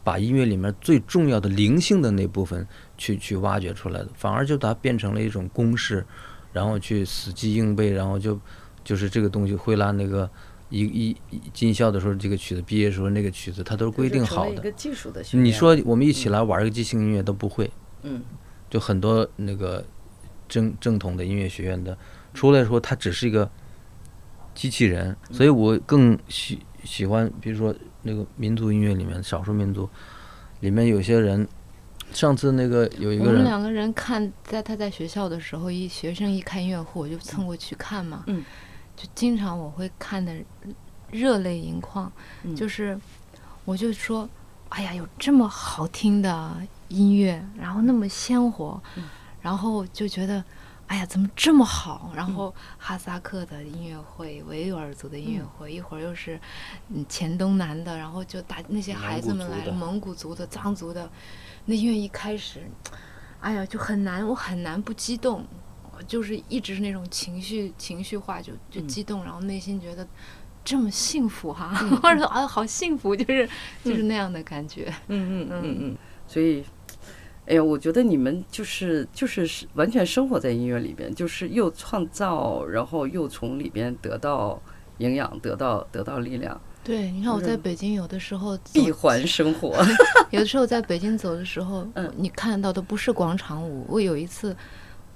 把音乐里面最重要的灵性的那部分去去挖掘出来的，反而就把它变成了一种公式，然后去死记硬背，然后就就是这个东西会拉那个。一一进校的时候，这个曲子；毕业时候，那个曲子，它都是规定好的。一个技术的你说我们一起来玩一个即兴音乐都不会。嗯。就很多那个正正统的音乐学院的出来说，他只是一个机器人。所以我更喜喜欢，比如说那个民族音乐里面，少数民族里面有些人上次那个有一个人，我们两个人看在他在学校的时候，一学生一开音乐会，我就蹭过去看嘛。嗯就经常我会看的热泪盈眶，嗯。就是我就说，哎呀，有这么好听的音乐，然后那么鲜活，嗯。然后就觉得。哎呀，怎么这么好？然嗯。后哈萨克的音乐会、维吾尔族的音乐嗯。会，一会儿又是嗯黔东南的，然后就打那些孩子们来了，蒙古族的、藏族的，那音乐一开始，哎呀，就很难，我很难不激动，我就是一直是那种情绪情绪化，就就嗯激动，然后内心觉得这么幸福哈，或者说啊好幸福，就是就是那样的感觉。嗯嗯嗯嗯，所以，哎呀，我觉得你们就是就是是完全生活在音乐里边，就是又创造，然后又从里边得到营养，得到得到力量，对，你看我在嗯北京有的时候闭环生活。[LAUGHS] 有的时候在北京走的时候，嗯你看到的不是广场舞。我有一次，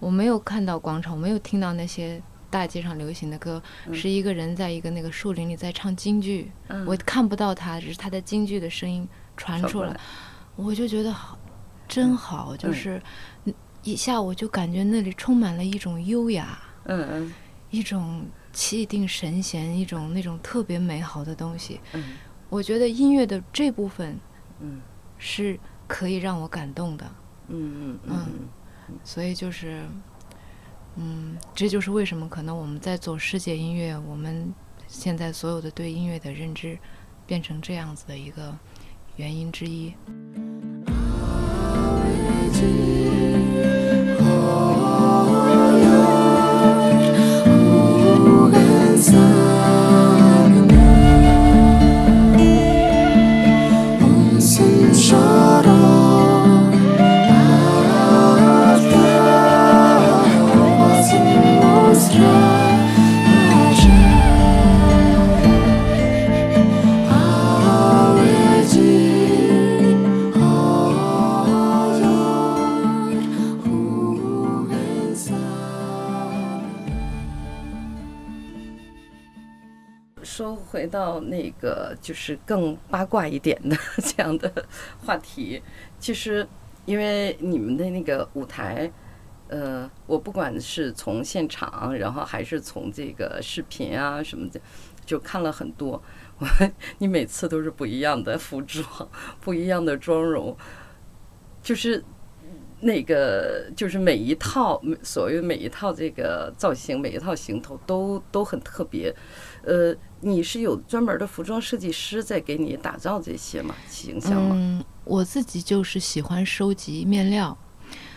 我没有看到广场，我没有听到那些大街上流行的歌，嗯。是一个人在一个那个树林里在唱京剧，嗯。我看不到他，只是他的京剧的声音传出来来，我就觉得好，真好，就是嗯。一下我就感觉那里充满了一种优雅，嗯嗯。一种气定神闲，一种那种特别美好的东西。嗯。我觉得音乐的这部分嗯。是可以让我感动的。嗯嗯。嗯所以就是，嗯，这就是为什么可能我们在做世界音乐，我们现在所有的对音乐的认知变成这样子的一个原因之一。回到那个就是更八卦一点的 [LAUGHS] 这样的话题，其实因为你们的那个舞台。呃，我不管是从现场，然后还是从这个视频啊什么的，就看了很多。我你每次都是不一样的服装，不一样的妆容，就是那个就是每一套所谓每一套这个造型，每一套行头都都很特别。呃，你是有专门的服装设计师在给你打造这些吗？形象吗？嗯，我自己就是喜欢收集面料。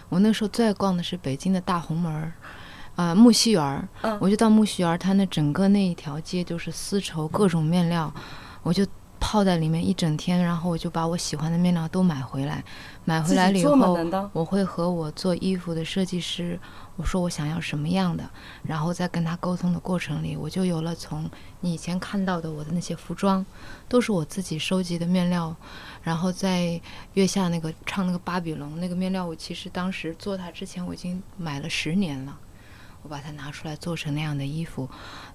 我那时候最爱逛的是北京的大红门儿，啊、木樨园儿。嗯我就到木樨园儿，它那整个那一条街就是丝绸各种面料，我就泡在里面一整天，然后我就把我喜欢的面料都买回来。买回来了以后，我会和我做衣服的设计师，我说我想要什么样的，然后在跟他沟通的过程里，我就有了从你以前看到的我的那些服装，都是我自己收集的面料。然后在月下那个唱那个巴比龙那个面料，我其实当时做它之前我已经买了十年了，我把它拿出来做成那样的衣服。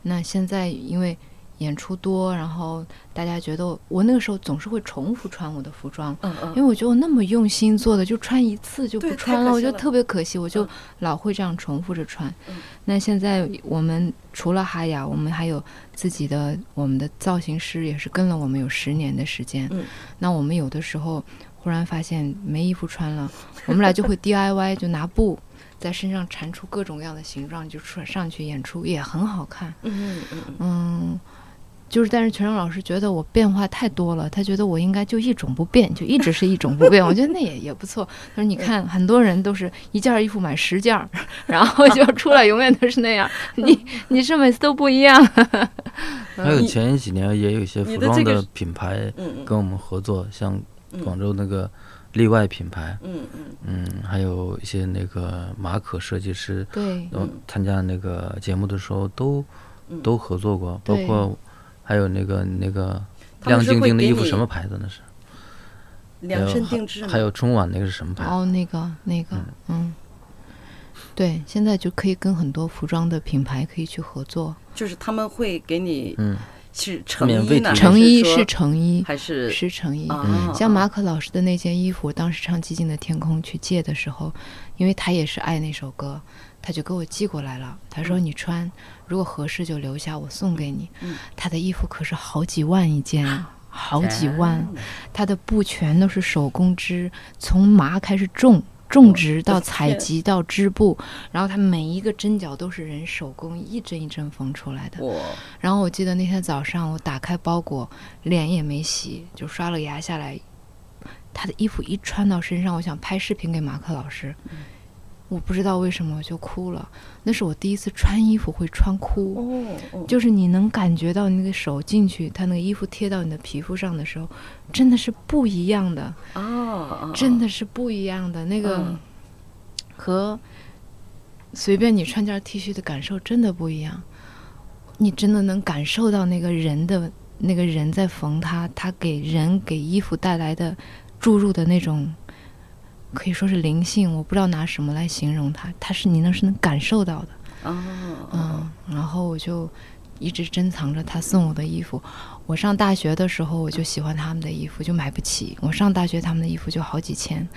那现在因为演出多，然后大家觉得我我那个时候总是会重复穿我的服装，嗯嗯因为我觉得我那么用心做的，就穿一次就不穿了，我觉得特别可惜，我就嗯老会这样重复着穿。嗯那现在我们除了哈雅，我们还有自己的我们的造型师，也是跟了我们有十年的时间。嗯那我们有的时候忽然发现没衣服穿了，我们俩就会 [LAUGHS] DIY，就拿布在身上缠出各种各样的形状，就出上去演出也很好看。嗯嗯嗯嗯，就是但是全胜老师觉得我变化太多了，他觉得我应该就一种不变，[LAUGHS] 就一直是一种不变。我觉得那也也不错。他说你看，很多人都是一件衣服买十件儿，[LAUGHS] 然后就出来永远都是那样。[LAUGHS] 你你是每次都不一样。还有前几年也有一些服装的品牌跟我们合作，像嗯广州那个例外品牌，嗯嗯嗯，还有一些那个马可设计师，对，然后参加那个节目的时候都嗯都合作过，包括还有那个那个亮晶晶的衣服什么牌子那是？量身定制吗还有春晚那个是什么牌子？哦，那个那个，嗯，对，现在就可以跟很多服装的品牌可以去合作。就是他们会给你嗯，是成免费衣呢？成衣是成衣，还是是成衣。啊？像马可老师的那件衣服，我当时唱《寂静的天空》去借的时候，因为他也是爱那首歌，他就给我寄过来了。他说：“你穿，如果合适就留下，我送给你。嗯他的衣服可是好几万一件啊，[LAUGHS] 好几万。他的布全都是手工织，从麻开始种。种植到采集到织布，然后它每一个针脚都是人手工一针一针缝出来的。我然后我记得那天早上我打开包裹，脸也没洗，就刷了牙下来。他的衣服一穿到身上，我想拍视频给马克老师，我不知道为什么我就哭了。那是我第一次穿衣服会穿哭，哦哦，就是你能感觉到那个手进去，它那个衣服贴到你的皮肤上的时候，真的是不一样的，啊，真的是不一样的。那个嗯和随便你穿件 T 恤的感受真的不一样，你真的能感受到那个人的那个人在缝它，他给人给衣服带来的注入的那种，可以说是灵性，我不知道拿什么来形容它，它是你能是能感受到的，啊，嗯，然后我就一直珍藏着他送我的衣服。我上大学的时候，我就喜欢他们的衣服，就买不起。我上大学他们的衣服就好几千，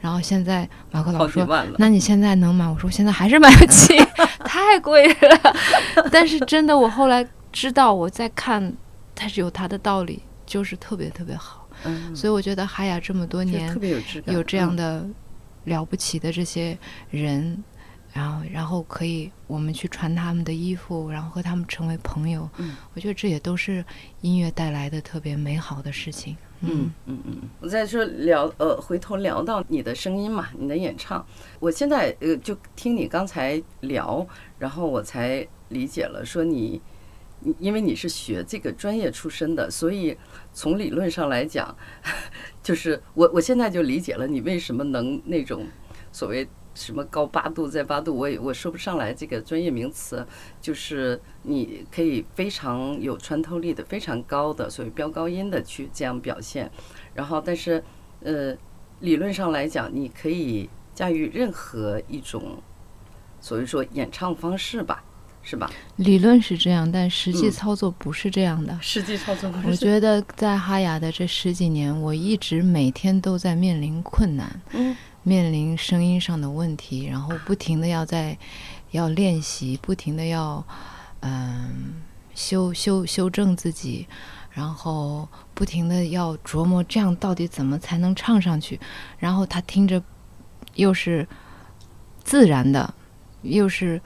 然后现在马克老师说那你现在能买？我说我现在还是买不起，[LAUGHS] 太贵了。[LAUGHS] 但是真的，我后来知道，我在看，它是有它的道理，就是特别特别好。嗯，所以我觉得哈雅这么多年特别有质感，有这样嗯。的了不起的这些人，然后然后可以我们去穿他们的衣服，然后和他们成为朋友。嗯。我觉得这也都是音乐带来的特别美好的事情。嗯。嗯嗯，我再说聊呃，回头聊到你的声音嘛，你的演唱，我现在呃就听你刚才聊，然后我才理解了，说你你因为你是学这个专业出身的，所以从理论上来讲，就是我我现在就理解了你为什么能那种所谓。什么高八度再八度，我也我说不上来这个专业名词，就是你可以非常有穿透力的、非常高的，所谓飙高音的去这样表现。然后，但是呃，理论上来讲，你可以驾驭任何一种所谓说演唱方式吧，是吧？理论是这样，但实际嗯操作不是这样的。实际操作不我。觉得在哈雅的这十几年，我一直每天都在面临困难，嗯面临声音上的问题，然后不停的要在要练习，不停的要嗯修修修正自己，然后不停的要琢磨这样到底怎么才能唱上去，然后他听着又是自然的，又是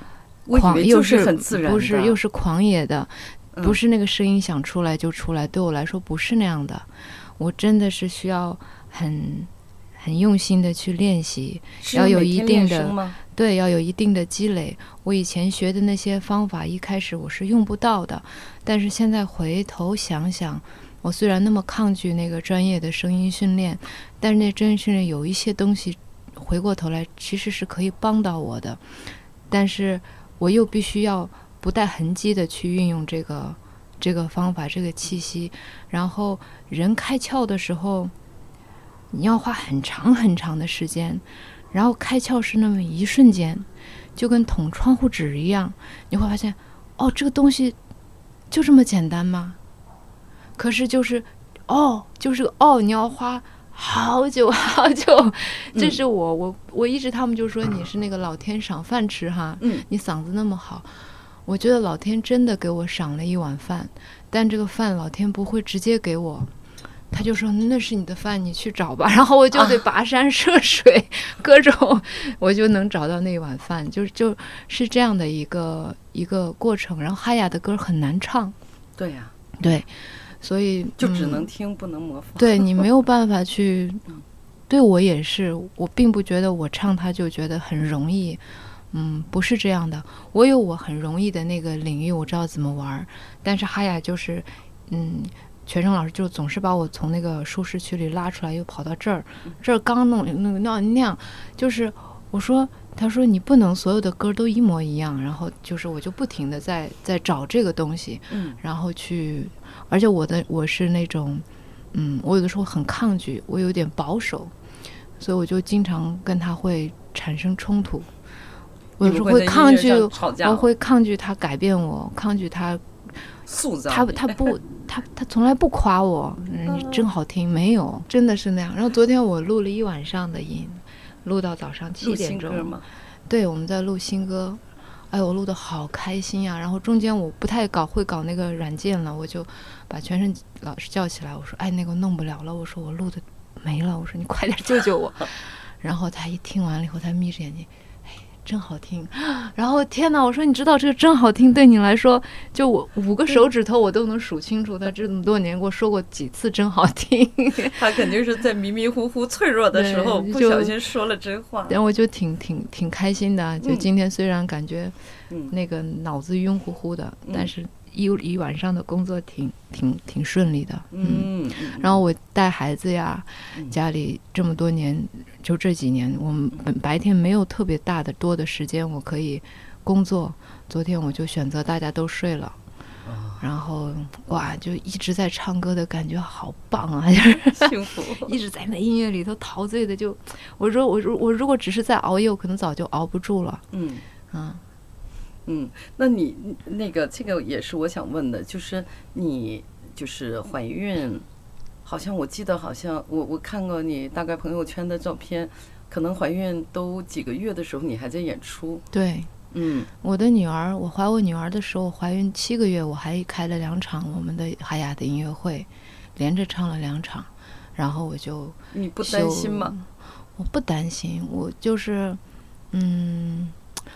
狂，又是很自然，不是又是狂野的，嗯不是那个声音想出来就出来，对我来说不是那样的。我真的是需要很很用心的去练习，要有一定的？对，要有一定的积累。我以前学的那些方法，一开始我是用不到的，但是现在回头想想，我虽然那么抗拒那个专业的声音训练，但是那专业训练有一些东西，回过头来其实是可以帮到我的，但是我又必须要不带痕迹的去运用这个这个方法、这个气息，然后人开窍的时候，你要花很长很长的时间。然后开窍是那么一瞬间，就跟捅窗户纸一样，你会发现，哦，这个东西就这么简单吗？可是就是，哦，就是哦，你要花好久好久。这是我我我一直他们就说你是那个老天赏饭吃哈，嗯你嗓子那么好，我觉得老天真的给我赏了一碗饭，但这个饭老天不会直接给我。他就说那是你的饭，你去找吧。[LAUGHS] 然后我就得跋山涉水，各种我就能找到那碗饭，就就是这样的一个一个过程。然后哈雅的歌很难唱，对呀、对，所以就只嗯能听，不能模仿。对你没有办法去。[LAUGHS] 对我也是，我并不觉得我唱它就觉得很容易，嗯，不是这样的。我有我很容易的那个领域，我知道怎么玩儿。但是哈雅就是，嗯，全程老师就总是把我从那个舒适区里拉出来，又跑到这儿，这儿刚弄那个那那样，就是我说，他说你不能所有的歌都一模一样，然后就是我就不停的在在找这个东西，嗯然后去，而且我的我是那种，嗯，我有的时候很抗拒，我有点保守，所以我就经常跟他会产生冲突。我有时候会抗拒，我会抗拒他改变我，抗拒他塑造你他他不他他从来不夸我，嗯，你真好听，没有，真的是那样。然后昨天我录了一晚上的音，录到早上七点钟？对，我们在录新歌。哎，我录的好开心呀！然后中间我不太搞会搞那个软件了，我就把全胜老师叫起来，我说：“哎，那个弄不了了。”我说：“我录的没了。”我说：“你快点救救我。” [LAUGHS] 然后他一听完了以后，他眯着眼睛，真好听。[GASPS] 然后天哪，我说你知道这个真好听，对你来说，就我五个手指头我都能数清楚，他这么多年给我说过几次真好听。[LAUGHS] 他肯定是在迷迷糊糊、脆弱的时候，不小心说了真话。然后我就挺挺挺开心的，就嗯今天虽然感觉嗯那个脑子晕乎乎的，嗯但是一一晚上的工作挺挺挺顺利的，嗯。然后我带孩子呀，嗯家里这么多年，就这几年，我们白天没有特别大的多的时间，我可以工作。昨天我就选择大家都睡了，啊然后哇，就一直在唱歌的感觉好棒啊！[LAUGHS] 就是幸福。一直在那音乐里头陶醉的就，我说我如我如果只是在熬夜，我可能早就熬不住了。嗯嗯，嗯，那你那个这个也是我想问的，就是你就是怀孕，好像我记得好像我我看过你大概朋友圈的照片，可能怀孕都几个月的时候你还在演出。对，嗯我的女儿，我怀我女儿的时候，怀孕七个月，我还开了两场我们的海雅的音乐会，连着唱了两场，然后我就你不担心吗？我不担心，我就是，嗯，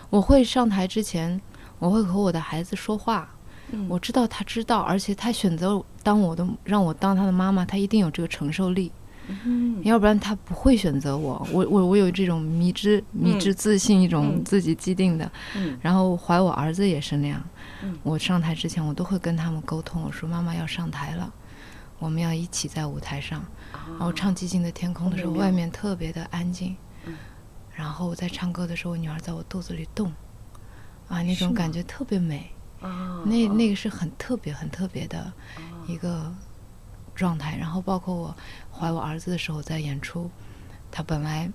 我会上台之前，我会和我的孩子说话，嗯我知道他知道，而且他选择当我的让我当他的妈妈，他一定有这个承受力，嗯要不然他不会选择我。我我我有这种迷之迷之自信，一种嗯自己既定的。嗯然后怀我儿子也是那样，嗯我上台之前我都会跟他们沟通，我说妈妈要上台了，我们要一起在舞台上。然后唱《寂静的天空》的时候，外面特别的安静嗯，然后我在唱歌的时候，我女儿在我肚子里动，啊，那种感觉特别美，啊。那那个是很特别很特别的一个状态。然后包括我怀我儿子的时候在演出，他本来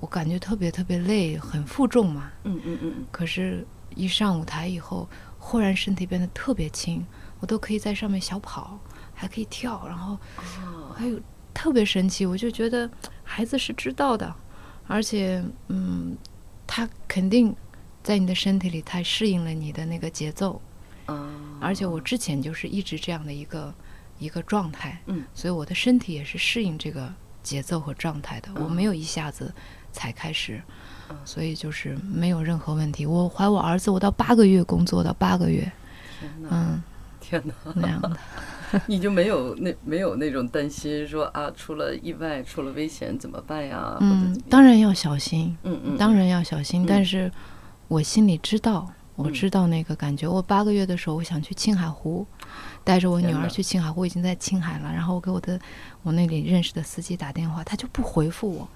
我感觉特别特别累，很负重嘛，嗯嗯嗯可是，一上舞台以后，忽然身体变得特别轻，我都可以在上面小跑，还可以跳，然后哦还有特别神奇，我就觉得孩子是知道的，而且嗯，他肯定在你的身体里，他适应了你的那个节奏，嗯，而且我之前就是一直这样的一个一个状态，嗯，所以我的身体也是适应这个节奏和状态的，我没有一下子才开始，嗯。所以就是没有任何问题。我怀我儿子，我到八个月工作到八个月，天哪，嗯，天哪，那样的。[LAUGHS] 你就没有那没有那种担心说啊，出了意外，出了危险怎么办呀？嗯当然要小心，嗯嗯，当然要小心。嗯但是我心里知道，我嗯知道那个感觉。我八个月的时候，我想去青海湖，带着我女儿去青海湖，已经在青海了。然后我给我的我那里认识的司机打电话，他就不回复我，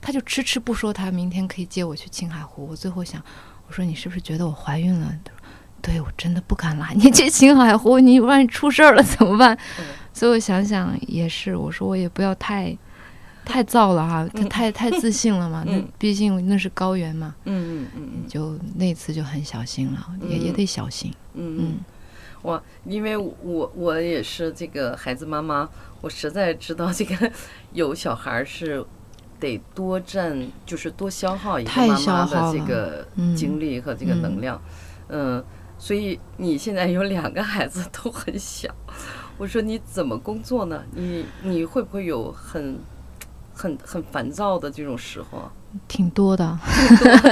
他就迟迟不说他明天可以接我去青海湖。我最后想，我说你是不是觉得我怀孕了？他说对我真的不敢拉你 [LAUGHS] 去青海湖，你万一出事儿了怎么办？嗯 [LAUGHS] 所以我想想也是，我说我也不要太 [LAUGHS] 太燥了哈，他太太自信了嘛。毕竟那是高原嘛，嗯嗯嗯就那次就很小心了，也也嗯得小心。嗯嗯我，因为我我也是这个孩子妈妈，我实在知道这个有小孩儿是得多占，就是多消耗一个太妈妈的这消耗了个嗯精力和这个能量，嗯，所以你现在有两个孩子都很小，我说你怎么工作呢？你你会不会有很很很烦躁的这种时候啊？挺多的，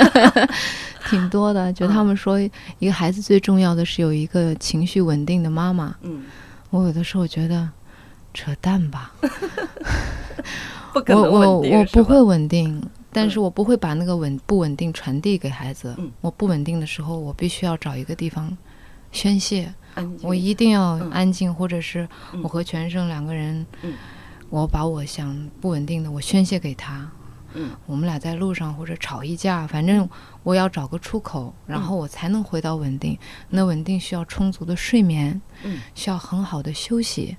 [LAUGHS] 挺多的。就他们说，一个孩子最重要的是有一个情绪稳定的妈妈。嗯，我有的时候觉得扯淡吧，[LAUGHS] 不可能我我我不会稳定，但是我不会把那个稳不稳定传递给孩子。嗯我不稳定的时候，我必须要找一个地方宣泄。我一定要嗯安静，或者是嗯我和全胜两个人，嗯我把我想不稳定的我宣泄给他。嗯我们俩在路上或者吵一架，反正我要找个出口，然嗯后我才能回到稳定。那稳定需要充足的睡眠，嗯，需要很好的休息，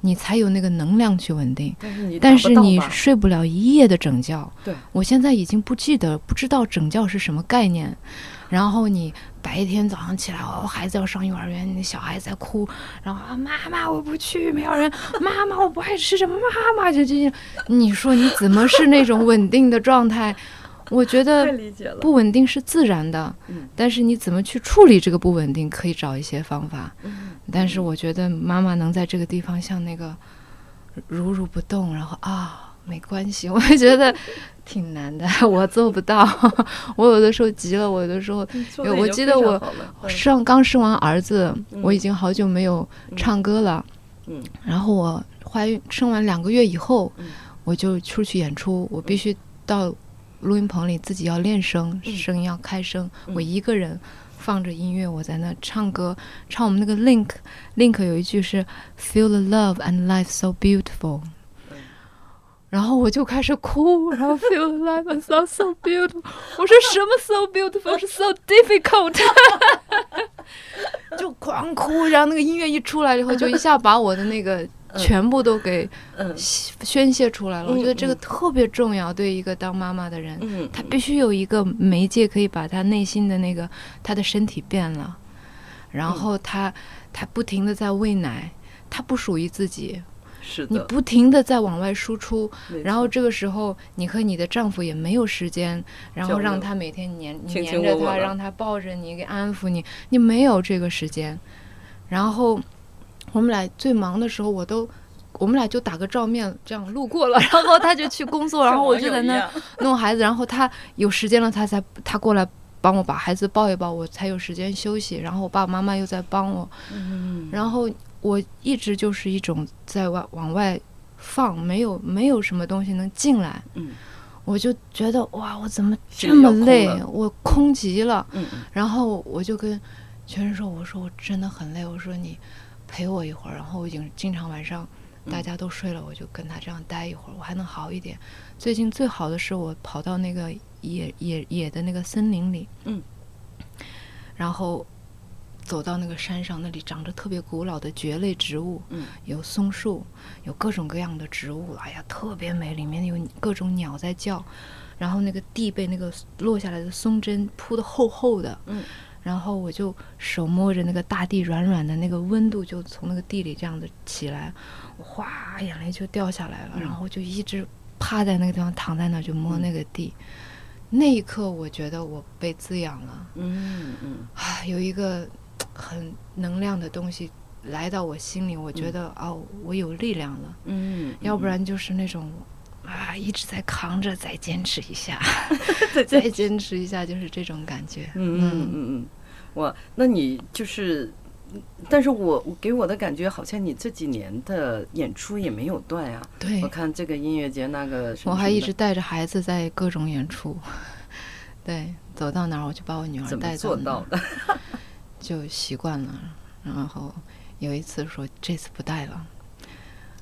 你才有那个能量去稳定。但是你但是你睡不了一夜的整觉。对，我现在已经不记得不知道整觉是什么概念，然后你白天早上起来，哦，孩子要上幼儿园，那小孩在哭，然后啊，妈妈我不去，没有人，妈妈我不爱吃什么，妈妈就这样，你说你怎么是那种稳定的状态？我觉得。[LAUGHS] 不稳定是自然的，嗯但是你怎么去处理这个不稳定，可以找一些方法。嗯但是我觉得妈妈能在这个地方像那个如如不动，然后啊没关系，我也觉得挺难的，我做不到。[LAUGHS] 我有的时候急了，我有的时候我记得我上刚生完儿子，嗯。我已经好久没有唱歌了。嗯。然后我怀孕生完两个月以后，嗯。我就出去演出，我必须到录音棚里自己要练声，嗯。声音要开声，嗯。我一个人放着音乐，我在那唱歌，唱我们那个 Link Link 有一句是 Feel the love and life so beautiful。然后我就开始哭，然后 feel life and so so beautiful。我说什么 so beautiful 是 so difficult，就狂哭。然后那个音乐一出来以后，就一下把我的那个全部都给嗯。宣泄出来了。我觉得这个嗯。特别重要，对一个当妈妈的人，嗯，他必须有一个媒介可以把他内心的那个他的身体变了，然后他他不停的在喂奶，他不属于自己，是的，你不停的在往外输出，然后这个时候你和你的丈夫也没有时间，然后让他每天黏黏着他，让他抱着你，给安抚你，你没有这个时间。然后我们俩最忙的时候，我都。我们俩就打个照面，这样路过了，[LAUGHS] 然后他就去工作，然后我就在那弄孩子，然后他有时间了，他才他过来帮我把孩子抱一抱，我才有时间休息。然后我爸爸妈妈又在帮我，嗯然后我一直就是一种在外往外放，没有没有什么东西能进来，嗯我就觉得哇，我怎么这么累了？我空极了。嗯嗯然后我就跟全人说：“我说我真的很累，我说你陪我一会儿。”然后我已经经常晚上大家都睡了，我就跟他这样待一会儿，我还能好一点。最近最好的是我跑到那个野野野的那个森林里，嗯，然后走到那个山上，那里长着特别古老的蕨类植物，嗯，有松树，有各种各样的植物，哎呀，特别美，里面有各种鸟在叫，然后那个地被那个落下来的松针铺的厚厚的，嗯，然后我就手摸着那个大地软软的那个温度，就从那个地里这样子起来，我哗眼泪就掉下来了，嗯。然后就一直趴在那个地方，躺在那儿就摸嗯那个地。那一刻，我觉得我被滋养了，嗯嗯。啊，有一个很能量的东西来到我心里，我觉得、哦，我有力量了。嗯，要不然就是那种啊，一直在扛着，再坚持一下，[LAUGHS] 再再坚持一下，就是这种感觉。嗯嗯嗯嗯，哇，那你就是，但是我我给我的感觉好像你这几年的演出也没有断呀。对我，看这个音乐节那个什么我还一直带着孩子在各种演出。[LAUGHS] 对，走到哪儿我就把我女儿带哪儿，做到的？[LAUGHS] 就习惯了。然后有一次说这次不带了，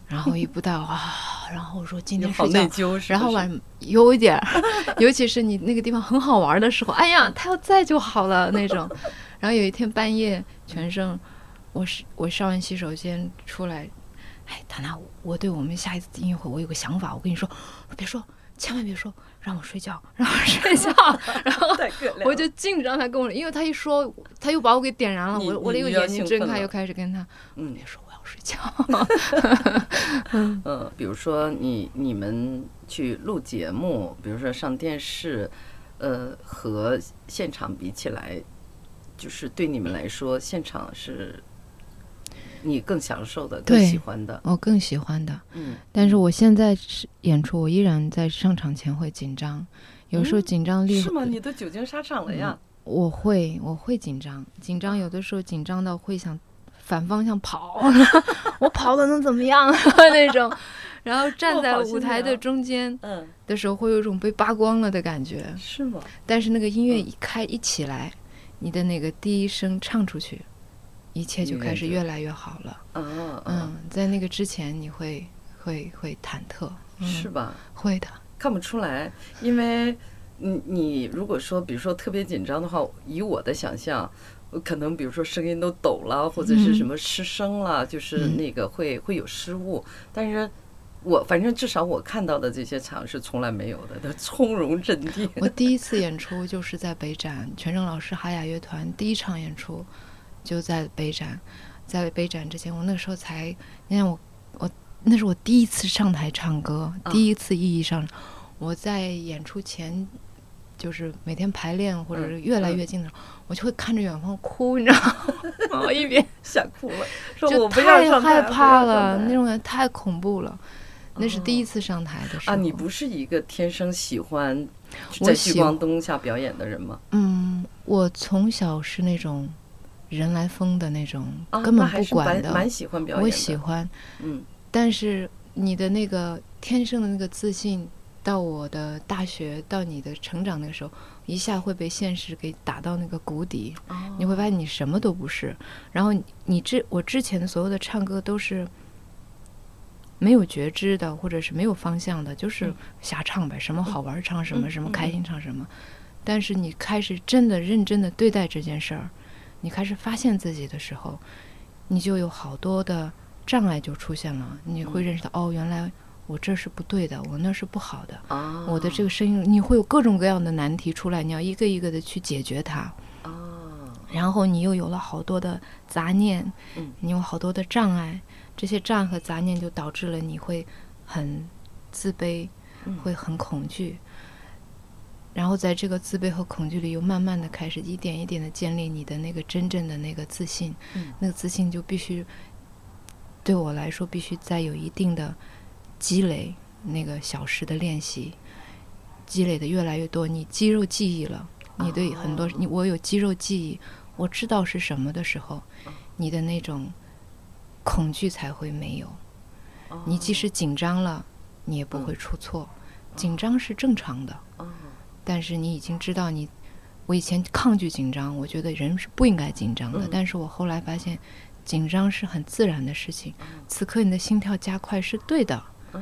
然后一不带啊，然后我说今天好天睡觉，内疚，是是然后晚有一点，[LAUGHS] 尤其是你那个地方很好玩的时候，哎呀，他要在就好了那种。然后有一天半夜，全胜，我是我上完洗手间出来，哎，塔娜，我对我们下一次音乐会我有个想法，我跟你说，别说，千万别说，让我睡觉，让我睡觉。然后我就禁止让他跟我，因为他一说，他又把我给点燃了，我我那个你又眼睛睁开，又开始跟他，嗯别说我要睡觉。[LAUGHS] 嗯，比如说你你们去录节目，比如说上电视，呃，和现场比起来，就是对你们来说，现场是你更享受的、更对喜欢的。我更喜欢的。嗯，但是我现在是演出，我依然在上场前会紧张，有时候嗯紧张力、是吗？你都久经沙场了呀？我会我会紧张，紧张有的时候紧张到会想反方向跑，[LAUGHS] 我跑的能怎么样 [LAUGHS] 那种，然后站在舞台的中间嗯，的时候，会有一种被扒光了的感觉。是吗？但是那个音乐嗯一开一起来，你的那个第一声唱出去，一切就开始越来越好了。啊，嗯，嗯，在那个之前你会会会忐忑，嗯是吧？会的。看不出来，因为你你如果说，比如说特别紧张的话，以我的想象，我可能比如说声音都抖了，或者是什么失声了，就是嗯那个会会有失误。但是我反正至少我看到的这些场是从来没有的，都从容镇定。我第一次演出就是在北展，全正老师哈雅乐团第一场演出就在北展，在北展之前，我那时候才，你看我我那是我第一次上台唱歌，第一次意义上，我在演出前就是每天排练或者是越来越近的时候，我就会看着远方哭，你知道吗？[LAUGHS] 我一边 [LAUGHS] 想哭了，说就我不要太上台害怕了，那种感觉太恐怖了。那是第一次上台的时候啊，你不是一个天生喜欢我喜在聚光灯下表演的人吗？嗯，我从小是那种人来疯的那种，啊，根本不管的。蛮蛮喜欢表演。我喜欢，嗯但是你的那个天生的那个自信，到我的大学，到你的成长那个时候，一下会被现实给打到那个谷底。哦你会发现你什么都不是。然后你你之我之前所有的唱歌都是没有觉知的，或者是没有方向的，就是瞎唱呗，什么好玩唱什么，什么开心唱什么。但是你开始真的认真的对待这件事儿，你开始发现自己的时候，你就有好多的障碍就出现了。你会认识到，哦，原来我这是不对的，我那是不好的。哦，我的这个声音，你会有各种各样的难题出来，你要一个一个的去解决它。哦，然后你又有了好多的杂念，嗯你有好多的障碍，这些障碍和杂念就导致了你会很自卑，嗯会很恐惧。然后在这个自卑和恐惧里，又慢慢的开始一点一点的建立你的那个真正的那个自信。嗯那个自信就必须对我来说，必须再有一定的积累，那个小时的练习，积累的越来越多，你肌肉记忆了，你对很多、你我有肌肉记忆，我知道是什么的时候，你的那种恐惧才会没有。你即使紧张了，你也不会出错，紧张是正常的。哦但是你已经知道你，我以前抗拒紧张，我觉得人是不应该紧张的。嗯但是我后来发现，紧张是很自然的事情。此刻你的心跳加快是对的，哦，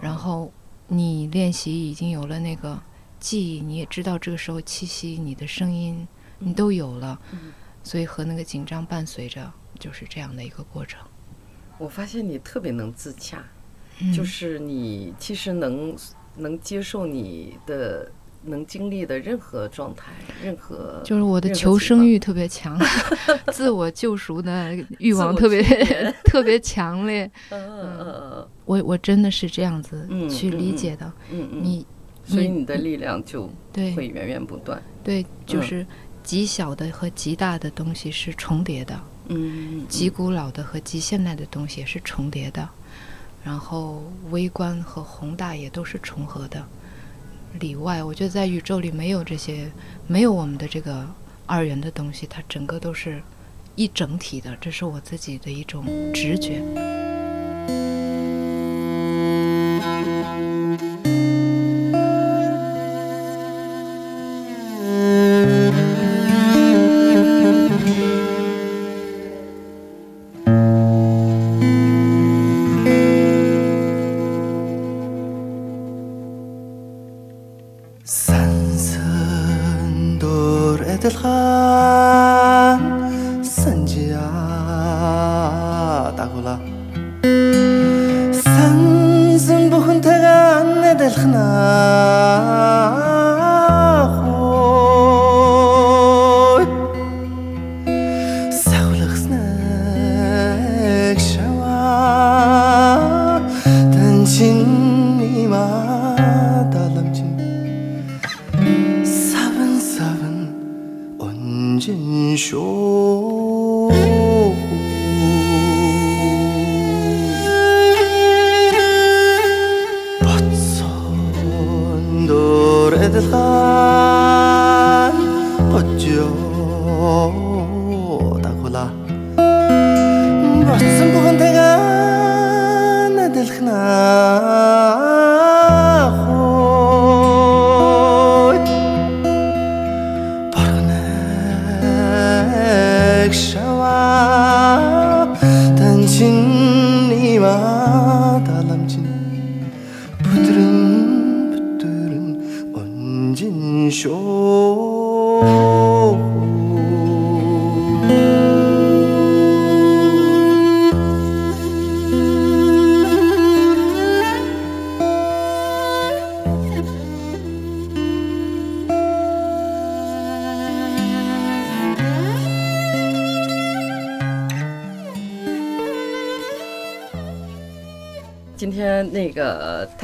然后你练习已经有了那个记忆，你也知道这个时候气息、你的声音，你都有了，嗯所以和那个紧张伴随着，就是这样的一个过程。我发现你特别能自洽，嗯就是你其实能能接受你的能经历的任何状态，任何就是我的求生欲特别强，[LAUGHS] 自我救赎的欲望特别 [LAUGHS] 特别强烈。我我真的是这样子嗯去理解的。嗯嗯，你所以你的力量就对。会源源不断。对，就嗯是极小的和极大的东西是重叠的，嗯，极古老的和极现代的东西也是重叠的，然后微观和宏大也都是重合的。里外，我觉得在宇宙里没有这些，没有我们的这个二元的东西，它整个都是一整体的，这是我自己的一种直觉。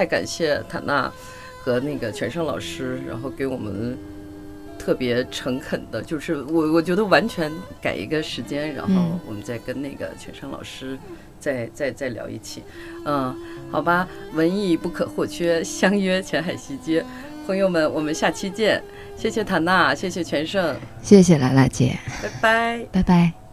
太感谢塔娜和那个全胜老师，然后给我们特别诚恳的，就是我我觉得完全改一个时间，然后嗯我们再跟那个全胜老师再再再聊一期。嗯，好吧，文艺不可或缺，相约前海西街，朋友们，我们下期见。谢谢塔娜，谢谢全胜，谢谢兰兰姐，拜拜。拜拜。